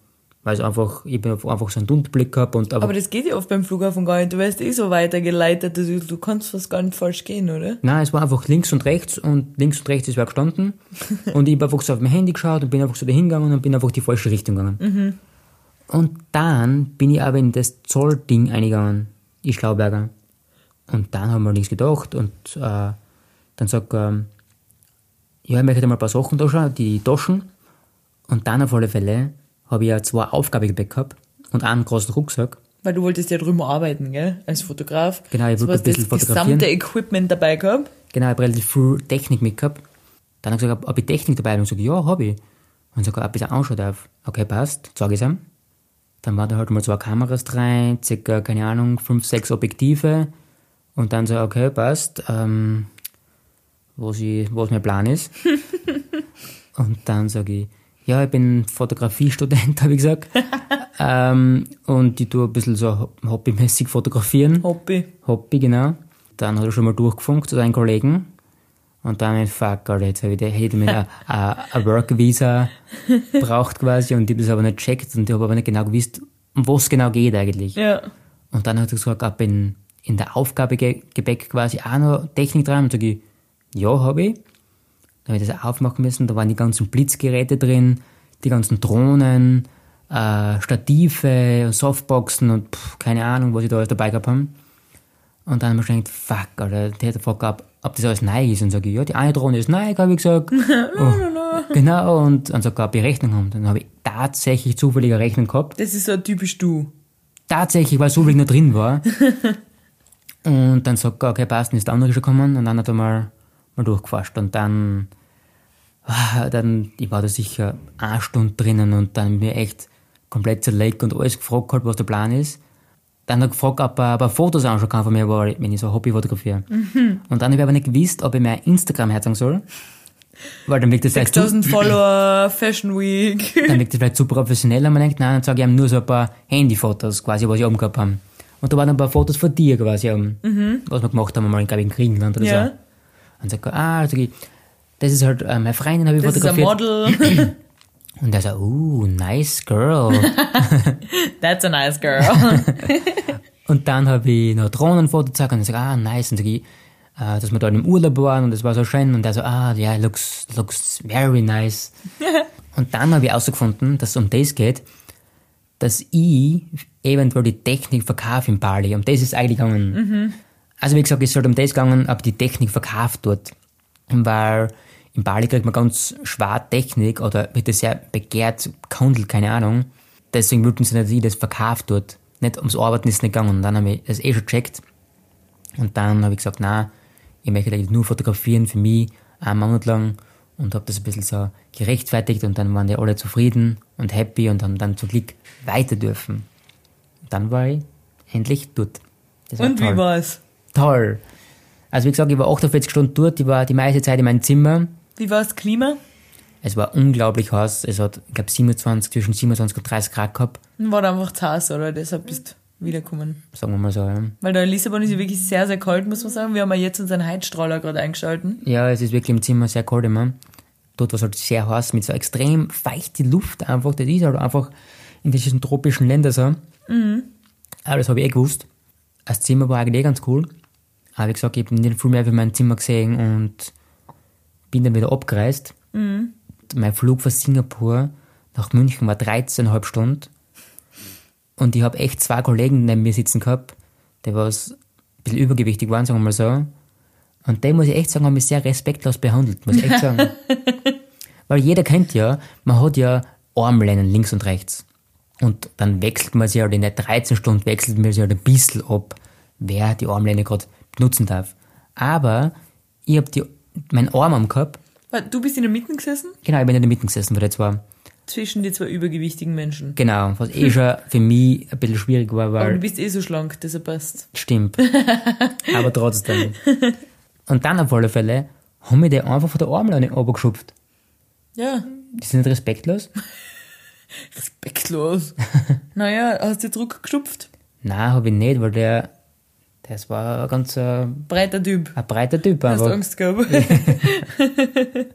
Weil es einfach, ich einfach so einen Dunkelblick gehabt und aber, Aber das geht ja oft beim Flughafen gar nicht. Du wirst eh so weitergeleitet, du, du kannst fast gar nicht falsch gehen, oder? nein, es war einfach links und rechts und links und rechts ist wer gestanden. und ich habe einfach so auf mein Handy geschaut und bin einfach so dahin gegangen und bin einfach die falsche Richtung gegangen. Und dann bin ich aber in das Zollding eingegangen, die Schlauberger. Und dann haben wir nichts gedacht und äh, dann sagt er, ähm, ja, ich möchte mal ein paar Sachen da schauen, die Taschen. Und dann auf alle Fälle habe ich ja zwei Aufgabegepäck gehabt und einen großen Rucksack. Weil du wolltest ja drüben arbeiten, gell? Als Fotograf. Genau, ich so wollte hast ein bisschen das fotografieren. gesamte Equipment dabei gehabt. Genau, ich habe relativ viel Technik mitgehabt. Dann habe ich gesagt, ob ich Technik dabei habe. Und ich gesagt, ja, habe ich. Und ob ich das anschauen darf. Okay, passt, sage ich ihm. Dann war da halt mal zwei Kameras rein, circa, keine Ahnung, fünf, sechs Objektive. Und dann so, okay, passt, ähm, was, ich, was mein Plan ist. und dann sage ich, ja, ich bin Fotografiestudent, habe ich gesagt. Ähm, und die tue ein bisschen so hobbymäßig fotografieren. Hobby. Hobby, genau. Dann hat er schon mal durchgefunkt zu seinen Kollegen. Und dann, fuck, Alter, jetzt habe ich, hätte ich mir ein Work-Visa braucht quasi und ich habe das aber nicht checkt und ich habe aber nicht genau gewusst, um was genau geht eigentlich. Ja. Und dann hat er gesagt, ab in, in der Aufgabegebäck quasi auch noch Technik dran. Und sage ich, ja, habe ich. Dann habe ich das aufmachen müssen. Da waren die ganzen Blitzgeräte drin, die ganzen Drohnen, äh, Stative, Softboxen und pff, keine Ahnung, was ich da alles dabei gehabt habe. Und dann haben wir schon gedacht, fuck, Alter, der hat gefragt, ob, ob das alles neu ist. Und sage ich, ja, die eine Drohne ist neu, habe ich gesagt. oh, genau, und dann sagt er, ob ich Rechnung haben. Dann habe ich tatsächlich zufällig eine Rechnung gehabt. Das ist so typisch du. Tatsächlich, weil so viel noch drin war. und dann sagt er, okay, passt, dann ist der andere schon gekommen. Und dann hat er mal, mal durchgefasst. Und dann, dann, ich war da sicher eine Stunde drinnen und dann mir echt komplett zerlegt und alles gefragt hat, was der Plan ist. Dann hat er gefragt, ob er, ob er Fotos anschauen kann von mir, wenn ich so Hobby fotografiere. Mhm. Und dann habe ich aber nicht gewusst, ob ich mir Instagram herzagen soll. Weil dann wirkt das vielleicht zu, 6000 Follower, Fashion Week. dann wirkt das vielleicht zu professionell und man denkt, nein, dann sage ich ihm nur so ein paar Handyfotos quasi, was ich oben gehabt habe. Und da waren ein paar Fotos von dir quasi, oben, was wir gemacht haben, mal, glaube ich, in Griechenland oder Mhm. Ja. so. Und sagt er, ah, sag ich, das ist halt äh, meine Freundin, habe ich Das ist ein fotografiert. Model. Und er so, uh, nice girl. That's a nice girl. Und dann habe ich noch Drohnenfoto gezeigt und ich sage, ah, nice. Und sag ich, äh, dass wir da im Urlaub waren und das war so schön. Und er so, ah, ja, yeah, looks, looks very nice. und dann habe ich herausgefunden, dass es um das geht, dass ich eventuell die Technik verkaufe in Bali. Um das ist eigentlich gegangen. Also wie gesagt, es sollte um das gegangen, ob die Technik verkauft wird. Weil in Bali kriegt man ganz schwer Technik oder wird das sehr begehrt, gehandelt, keine Ahnung. Deswegen wollten sie nicht, dass ich das verkauft wird. Nicht ums Arbeiten ist nicht gegangen. Und dann habe ich das eh schon gecheckt. Und dann habe ich gesagt, na, ich möchte eigentlich nur fotografieren für mich, einen Monat lang. Und habe das ein bisschen so gerechtfertigt und dann waren die alle zufrieden und happy und haben dann zum Glück weiter dürfen. Und dann war ich endlich dort. War Und toll wie war's? toll. Also wie gesagt, ich war 48 Stunden dort, ich war die meiste Zeit in meinem Zimmer. Wie war's Klima? Es war unglaublich heiß. Es hat, ich glaube, 27, zwischen 27 und 30 Grad gehabt. War da einfach zu heiß, oder? Deshalb bist du wiedergekommen. Sagen wir mal so, ja. Weil da in Lissabon ist ja wirklich sehr, sehr kalt, muss man sagen. Wir haben ja jetzt unseren Heizstrahler gerade eingeschalten. Ja, es ist wirklich im Zimmer sehr kalt immer. Dort war es halt sehr heiß, mit so extrem feuchte Luft einfach. Das ist halt einfach in diesen tropischen Ländern so. Aber das habe ich eh gewusst. Das Zimmer war eigentlich eh ganz cool. Aber wie gesagt, ich habe nicht viel mehr für mein Zimmer gesehen und bin dann wieder abgereist. Mein Flug von Singapur nach München war 13,5 Stunden. Und ich habe echt zwei Kollegen neben mir sitzen gehabt, die was ein bisschen übergewichtig waren, sagen wir mal so. Und die, muss ich echt sagen, haben mich sehr respektlos behandelt, muss ich echt sagen. Weil jeder kennt ja, man hat ja Armlehnen links und rechts. Und dann wechselt man sich halt in der 13 Stunden, wechselt man sich halt ein bisschen ab, wer die Armlehne gerade benutzen darf. Aber ich habe meinen Arm am Warte, Du bist in der Mitte gesessen? genau, ich bin in der Mitte gesessen, weil das war, Zwischen die zwei übergewichtigen Menschen. genau, was eh schon für mich ein bisschen schwierig war, Aber weil du bist eh so schlank, deshalb passt. Stimmt. Aber trotzdem. Und dann auf alle Fälle haben wir die einfach von der Armlehne runtergeschupft. Ja, Die sind nicht respektlos. respektlos. naja, hast du Druck geschupft? Nein, habe ich nicht, weil der, das war ein ganz äh, Breiter Typ. ein breiter Typ Hast du einfach. Angst gehabt?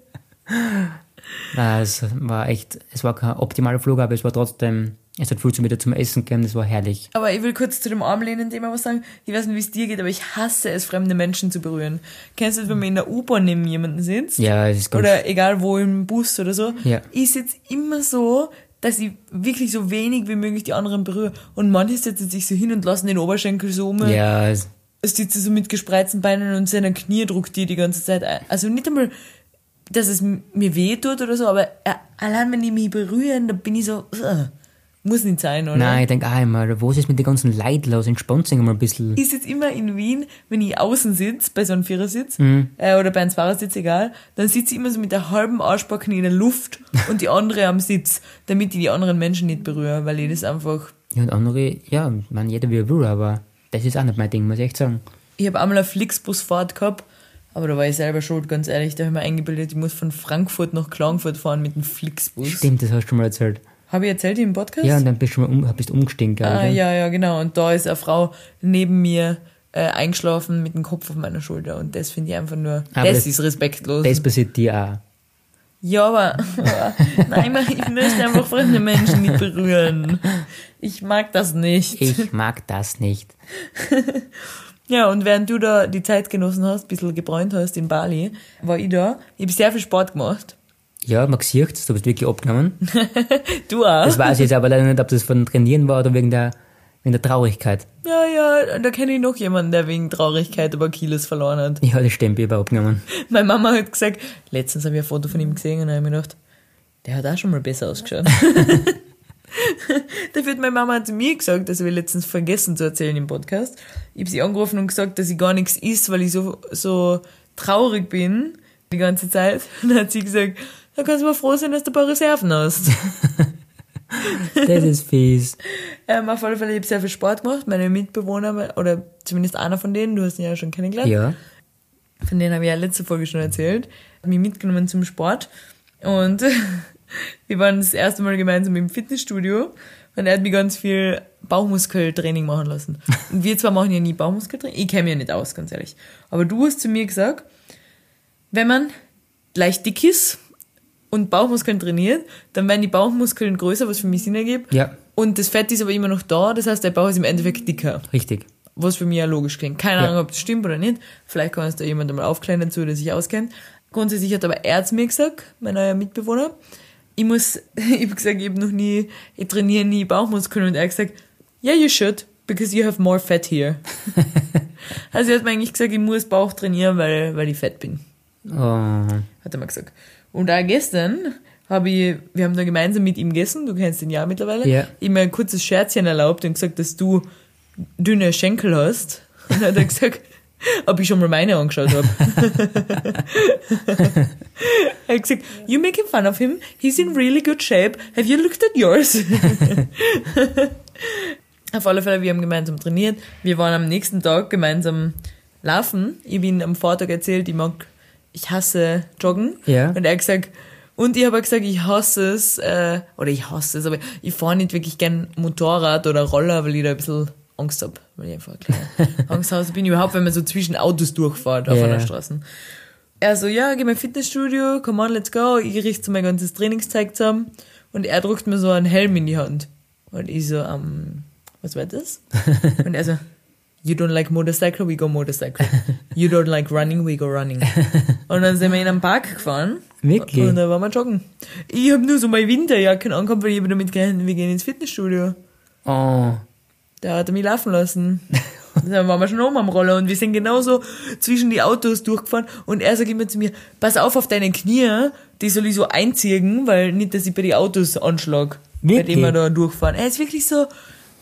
Nein, es war echt, es war kein optimaler Flug, aber es war trotzdem, es hat viel zu wieder zum Essen gegeben, das war herrlich. Aber ich will kurz zu dem Armlehnen-Thema was sagen. Ich weiß nicht, wie es dir geht, aber ich hasse es, fremde Menschen zu berühren. Kennst du das, wenn man in der U-Bahn neben jemanden sitzt? Ja, es ist ganz, Oder egal wo, im Bus oder so. Ja. Ich sitze immer so, dass ich wirklich so wenig wie möglich die anderen berühre. Und manche setzen sich so hin und lassen den Oberschenkel so um. ja, es, sitzt so mit gespreizten Beinen und seiner Knie druckt die die ganze Zeit ein. Also nicht einmal, dass es mir weh tut oder so, aber äh, allein wenn die mich berühren, dann bin ich so, äh, muss nicht sein, oder? nein, ich denke auch immer, wo ist es mit den ganzen Leuten los? Entspannt sich mal ein bisschen. Ich sitze immer in Wien, wenn ich außen sitze, bei so einem Vierersitz, Mhm. äh, oder bei einem Zweiersitz, egal, dann sitze ich immer so mit der halben Arschbacken in der Luft und die andere am Sitz, damit ich die anderen Menschen nicht berühre, weil ich das einfach, Ja, und andere, ja, meine, jeder wie er will, aber das ist auch nicht mein Ding, muss ich echt sagen. ich habe einmal eine Flixbusfahrt gehabt, aber da war ich selber schuld, ganz ehrlich, da habe ich mir eingebildet, ich muss von Frankfurt nach Klagenfurt fahren mit dem Flixbus. Stimmt, das hast du schon mal erzählt. Habe ich erzählt im Podcast? Ja, und dann bist du um, bist umgestiegen, glaube Ah, ich. ja, ja, genau. Und da ist eine Frau neben mir äh, eingeschlafen mit dem Kopf auf meiner Schulter. Und das finde ich einfach nur, Aber das, das- ist respektlos. Das passiert dir auch. ja, aber, aber nein, ich möchte einfach fremde Menschen nicht berühren. Ich mag das nicht. Ich mag das nicht. Ja, und während du da die Zeit genossen hast, ein bisschen gebräunt hast in Bali, war ich da. Ich habe sehr viel Sport gemacht. Ja, man sieht du bist wirklich abgenommen. Du auch. Das weiß ich jetzt aber leider nicht, ob das von Trainieren war oder wegen der, wegen der Traurigkeit. Ja, ja, da kenne ich noch jemanden, der wegen Traurigkeit aber Kilos verloren hat. Ja, das stimmt, ich habe abgenommen. Meine Mama hat gesagt, letztens habe ich ein Foto von ihm gesehen und habe mir gedacht, der hat auch schon mal besser ausgeschaut. Dafür hat meine Mama zu mir gesagt, das habe ich letztens vergessen zu erzählen im Podcast. Ich habe sie angerufen und gesagt, dass ich gar nichts isst, weil ich so, so traurig bin die ganze Zeit. Und dann hat sie gesagt, da kannst du mal froh sein, dass du ein paar Reserven hast. Das ist fies. ähm, auf alle Fälle, ich habe sehr viel Sport gemacht. Meine Mitbewohner, oder zumindest einer von denen, du hast ihn ja schon kennengelernt, Ja. von denen habe ich ja letzte Folge schon erzählt, hat mich mitgenommen zum Sport und wir waren das erste Mal gemeinsam im Fitnessstudio und er hat mich ganz viel Bauchmuskeltraining machen lassen. Und wir zwar machen ja nie Bauchmuskeltraining, ich kenne mich ja nicht aus, ganz ehrlich. Aber du hast zu mir gesagt, wenn man leicht dick ist und Bauchmuskeln trainiert, dann werden die Bauchmuskeln größer, was für mich Sinn ergibt. Ja, Und das Fett ist aber immer noch da, das heißt, der Bauch ist im Endeffekt dicker. richtig. Was für mich ja logisch klingt. Keine Ja. Ahnung, ob das stimmt oder nicht. Vielleicht kann uns da jemand einmal aufklären dazu, der sich auskennt. Grundsätzlich hat aber er zu mir gesagt, mein neuer Mitbewohner, ich muss, ich habe gesagt, ich habe noch nie, ich trainiere nie Bauchmuskeln und er hat gesagt, yeah, you should, because you have more fat here. also er hat mir eigentlich gesagt, ich muss Bauch trainieren, weil, weil ich fett bin Oh. hat er mal gesagt. Und auch gestern habe ich, wir haben da gemeinsam mit ihm gegessen, du kennst ihn ja mittlerweile, Ja. ich mir ein kurzes Scherzchen erlaubt und gesagt, dass du dünne Schenkel hast. Und dann hat er gesagt, ob ich schon mal meine angeschaut habe. er hat gesagt, you making fun of him, he's in really good shape, have you looked at yours? Auf alle Fälle, wir haben gemeinsam trainiert. Wir waren am nächsten Tag gemeinsam laufen. Ich habe ihm am Vortag erzählt, ich mag, ich hasse Joggen. Ja. Und er hat gesagt, und ich habe gesagt, ich hasse es, äh, oder ich hasse es, aber ich fahre nicht wirklich gern Motorrad oder Roller, weil ich da ein bisschen Angst habe. Weil ich einfach Angst habe, bin ich überhaupt, wenn man so zwischen Autos durchfährt auf Ja. einer Straße. Er so, ja, geh mal Fitnessstudio, come on, let's go. Ich richte so mein ganzes Trainingszeug zusammen. Und er drückt mir so einen Helm in die Hand. Und ich so, ähm, was war das? Und er so, you don't like motorcycle, we go motorcycle. You don't like running, we go running. Und dann sind wir in einen Park gefahren. Wirklich? Und da waren wir joggen. Ich habe nur so meine Winterjacke angehabt, weil ich hab damit gerechnet, wir gehen ins Fitnessstudio. Oh. Da hat er mich laufen lassen. Dann waren wir schon oben am Roller und wir sind genauso zwischen die Autos durchgefahren und er sagt immer zu mir, pass auf auf deine Knie, die soll ich so einziehen, weil nicht, dass ich bei den Autos anschlag, bei Wirklich? dem wir da durchfahren. Er ist wirklich so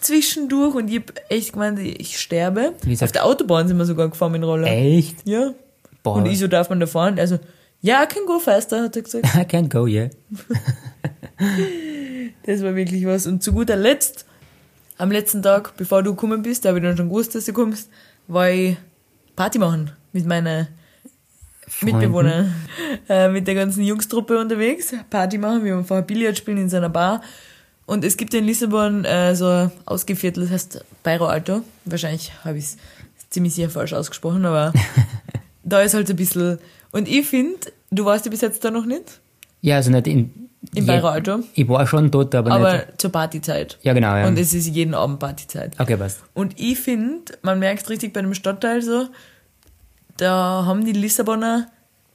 zwischendurch und ich hab echt gemeint, ich sterbe. Wie Auf der Autobahn sind wir sogar gefahren mit dem Roller. Echt? Ja. Boah. Und ich so, darf man da fahren? Also, ja, I can go faster, hat er gesagt. I can't go, yeah. Das war wirklich was. Und zu guter Letzt, am letzten Tag, bevor du gekommen bist, da habe ich dann schon gewusst, dass du kommst, war ich Party machen mit meiner Freunden. Mitbewohner, äh, mit der ganzen Jungstruppe unterwegs. Party machen, wir haben vorher Billard spielen in so einer Bar. Und es gibt in Lissabon äh, so ein Ausgeviertel, das heißt Bairro Alto. Wahrscheinlich habe ich es ziemlich sicher falsch ausgesprochen, aber da ist halt so ein bisschen... Und ich finde, du warst ja bis jetzt da noch nicht, Ja, also nicht in... je- Bairro Alto, Ich war schon dort, aber, aber nicht... zur Partyzeit. Ja, genau, ja. Und es ist jeden Abend Partyzeit. okay, was? Und ich finde, man merkt richtig bei dem Stadtteil so, da haben die Lissabonner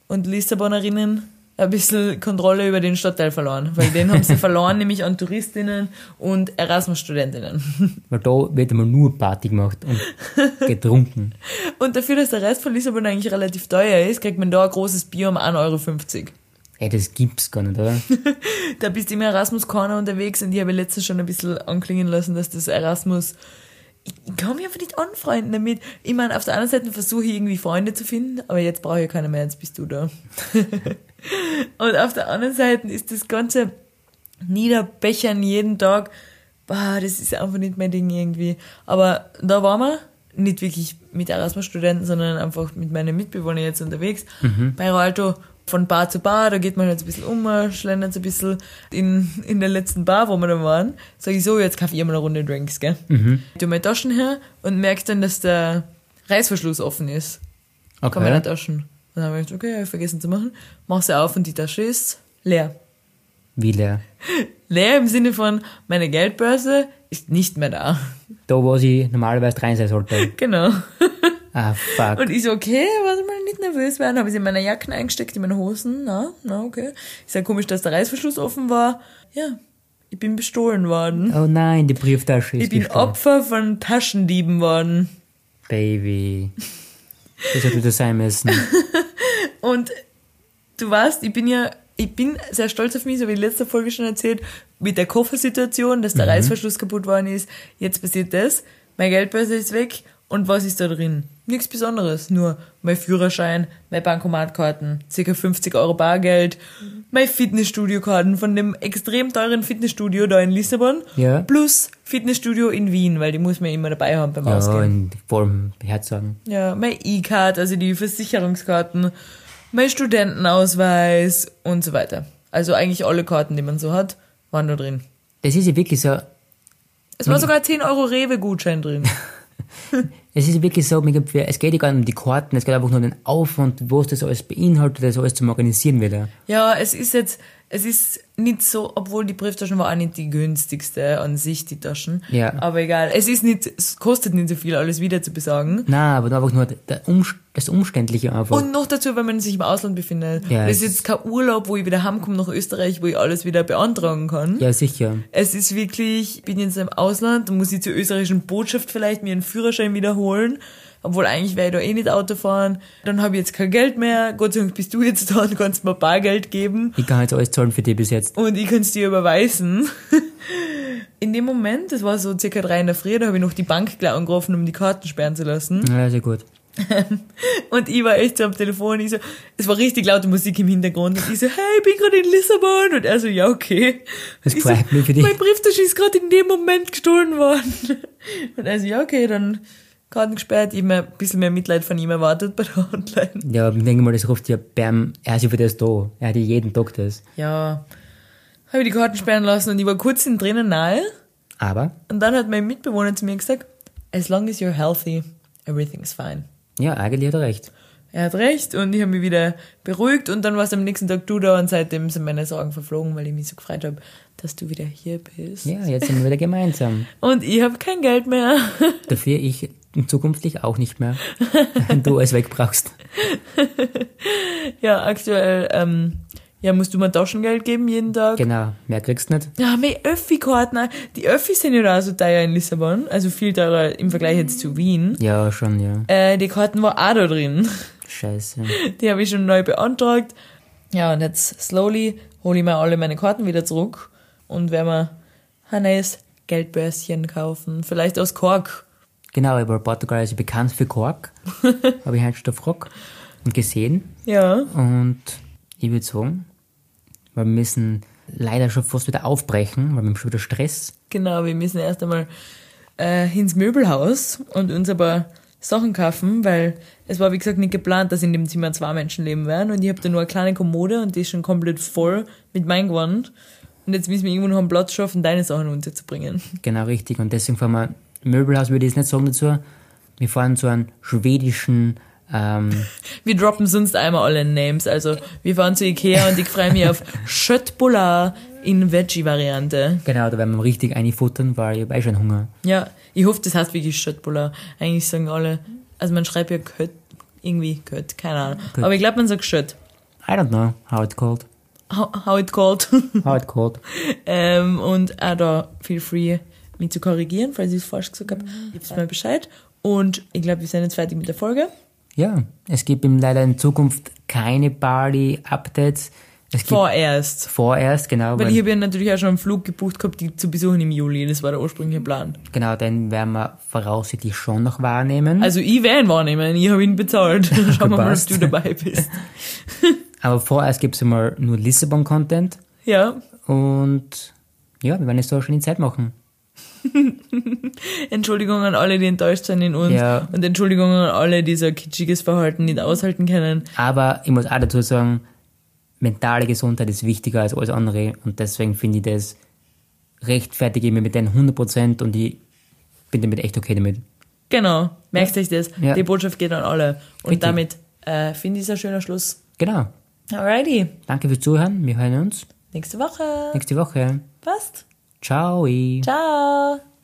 und Lissabonnerinnen ein bisschen Kontrolle über den Stadtteil verloren. Weil den haben sie verloren, nämlich an Touristinnen und Erasmus-Studentinnen. Weil da wird immer nur Party gemacht und getrunken. Und dafür, dass der Rest von Lissabon eigentlich relativ teuer ist, kriegt man da ein großes Bier um 1,50 Euro. Ey, das gibt's gar nicht, oder? Da bist du im Erasmus-Corner unterwegs und ich habe letztens schon ein bisschen anklingen lassen, dass das Erasmus. Ich, kann mich einfach nicht anfreunden damit. Ich meine, auf der anderen Seite versuche ich irgendwie Freunde zu finden, aber jetzt brauche ich keiner mehr, jetzt bist du da. Und auf der anderen Seite ist das ganze Niederbechern jeden Tag, boah, das ist einfach nicht mein Ding irgendwie. Aber da waren wir nicht wirklich mit Erasmus-Studenten, sondern einfach mit meinen Mitbewohnern jetzt unterwegs bei Alto von Bar zu Bar, da geht man jetzt ein bisschen um, schlendert so ein bisschen in, in der letzten Bar, wo wir da waren. Sag ich so, jetzt kaufe ich mal eine Runde Drinks, gell? Mhm. Ich tu meine Taschen her und merke dann, dass der Reißverschluss offen ist. Von meiner Okay. Taschen. Dann habe ich gedacht, okay, ich vergessen zu machen. Mach sie auf und die Tasche ist leer. Wie leer. Leer im Sinne von, meine Geldbörse ist nicht mehr da. Da, wo sie normalerweise rein sein sollte. Genau. Ah, fuck. Und ich so, okay, warte mal, nicht nervös werden. Habe ich sie in meine Jacken eingesteckt, in meine Hosen. Na, na, okay. Ist ja komisch, dass der Reißverschluss offen war. Ja, ich bin bestohlen worden. Oh nein, die Brieftasche ist Ich bin gestohlen. Opfer von Taschendieben worden. Baby. Das hätte das sein müssen. Und du weißt, ich bin ja, ich bin sehr stolz auf mich, so wie in letzter Folge schon erzählt, mit der Koffersituation, dass der Reißverschluss kaputt worden ist. Jetzt passiert das. Mein Geldbörse ist weg. Und was ist da drin? Nichts Besonderes. Nur mein Führerschein, meine Bankomatkarten, circa 50 Euro Bargeld, meine Fitnessstudio-Karten von dem extrem teuren Fitnessstudio da in Lissabon. Ja. Plus Fitnessstudio in Wien, weil die muss man immer dabei haben beim Ja, Ausgehen. in vollem Herzagen. Ja, mein E-Card, also die Versicherungskarten, mein Studentenausweis und so weiter. Also eigentlich alle Karten, die man so hat, waren da drin. Das ist ja wirklich so, Es war sogar 10 Euro Rewe-Gutschein drin. es ist wirklich so, es geht ja gar nicht um die Karten, es geht einfach nur um den Aufwand, was das alles beinhaltet, das alles zum Organisieren wieder. Ja, es ist jetzt, es ist nicht so, obwohl die Brieftaschen war auch nicht die günstigste an sich, die Taschen. Ja. Aber egal, es ist nicht, es kostet nicht so viel, alles wieder zu besorgen. Na, aber einfach nur Umst das Umständliche einfach. Und noch dazu, wenn man sich im Ausland befindet. Ja, das ist es jetzt kein Urlaub, wo ich wieder heimkomme nach Österreich, wo ich alles wieder beantragen kann. ja, sicher. Es ist wirklich, ich bin jetzt im Ausland, dann muss ich zur österreichischen Botschaft vielleicht mir einen Führerschein wiederholen. Obwohl eigentlich werde ich da eh nicht Auto fahren. Dann habe ich jetzt kein Geld mehr. Gott sei Dank bist du jetzt da und kannst mir Bargeld geben. Ich kann jetzt alles zahlen für dich bis jetzt. Und ich kann es dir überweisen. In dem Moment, das war so circa drei in der Früh, da habe ich noch die Bank gleich angerufen, um die Karten sperren zu lassen. Ja, sehr gut. Und ich war echt so am Telefon, ich so, es war richtig laute Musik im Hintergrund. Und ich so, hey, ich bin gerade in Lissabon. Und er so, ja, okay. Das Ich so, für dich. Mein Brieftasche ist gerade in dem Moment gestohlen worden. Und er so, ja, okay, dann Karten gesperrt. Ich hab mir ein bisschen mehr Mitleid von ihm erwartet bei der Hotline. Ja, ich denke mal, das ruft ja Bam, er ist für das da. Er hat ja jeden Tag das. Ja, habe ich die Karten sperren lassen und ich war kurz in drinnen nahe. Aber, Und dann hat mein Mitbewohner zu mir gesagt, as long as you're healthy, everything's fine. ja, eigentlich hat er recht. Er hat recht und ich habe mich wieder beruhigt und dann warst am nächsten Tag du da und seitdem sind meine Sorgen verflogen, weil ich mich so gefreut habe, dass du wieder hier bist. Ja, jetzt sind wir wieder gemeinsam. Und ich habe kein Geld mehr. Dafür ich zukünftig auch nicht mehr, wenn du es wegbrauchst. ja, aktuell ähm, ja, musst du mir Taschengeld geben jeden Tag. Genau, mehr kriegst du nicht. Ja, meine Öffi-Karten, die Öffis sind ja da so teuer in Lissabon, also viel teurer im Vergleich jetzt zu Wien. Ja, schon, ja. Äh, die Karten war auch da drin. Scheiße. Die habe ich schon neu beantragt. Ja, und jetzt slowly hole ich mir alle meine Karten wieder zurück und werde mir ein neues Geldbörschen kaufen. Vielleicht aus Kork. Genau, aber Portugal ist bekannt für Kork. Habe ich heute schon gefragt und gesehen. Ja. Und ich würde sagen, wir müssen leider schon fast wieder aufbrechen, weil wir haben schon wieder Stress. Genau, wir müssen erst einmal äh, ins Möbelhaus und uns aber Sachen kaufen, weil es war wie gesagt nicht geplant, dass in dem Zimmer zwei Menschen leben werden und ich habe da nur eine kleine Kommode und die ist schon komplett voll mit meinem Gewand. Und jetzt müssen wir irgendwo noch einen Platz schaffen, deine Sachen unterzubringen. Genau richtig. Und deswegen fahren wir, Möbelhaus würde ich jetzt nicht sagen dazu. Wir fahren zu einem schwedischen, ähm, Wir droppen sonst einmal alle Names. Also wir fahren zu Ikea und ich freue mich auf Schöttbullar in Veggie-Variante. genau, da werden wir richtig einfuttern, weil ich habe eh schon Hunger. Ja, ich hoffe, das heißt wirklich Schöttbullar. Eigentlich sagen alle, also man schreibt ja Kött, irgendwie Kött, keine Ahnung. Kött. Aber ich glaube, man sagt Schött. I don't know how it's called. How, how it called. How it's called. ähm, und auch da feel free, mich zu korrigieren, falls ich es falsch gesagt habe. Gibt's mir Bescheid. Und ich glaube, wir sind jetzt fertig mit der Folge. Ja, es gibt ihm leider in Zukunft keine Bali-Updates. Es gibt Vorerst. vorerst, genau, Weil weil, ich habe ja natürlich auch schon einen Flug gebucht gehabt, die zu besuchen im Juli. Das war der ursprüngliche Plan. genau, den werden wir voraussichtlich schon noch wahrnehmen. Also ich werde ihn wahrnehmen, ich habe ihn bezahlt. Schauen wir mal, ob du dabei bist. Aber vorerst gibt es immer nur Lissabon-Content Ja, und ja, wir werden es so schon in Zeit machen. Entschuldigung an alle, die enttäuscht sind in uns. Ja. Und Entschuldigung an alle, die so ein kitschiges Verhalten nicht aushalten können. Aber ich muss auch dazu sagen, mentale Gesundheit ist wichtiger als alles andere und deswegen finde ich das rechtfertige ich mir mit den 100% und ich bin damit echt okay damit. Genau, merkt euch das. Ja. Die Botschaft geht an alle. Und Richtig. damit äh, finde ich es ein schöner Schluss. Genau. Alrighty, Danke fürs Zuhören. Wir hören uns nächste Woche. nächste Woche. Passt. Ciao. Ciao.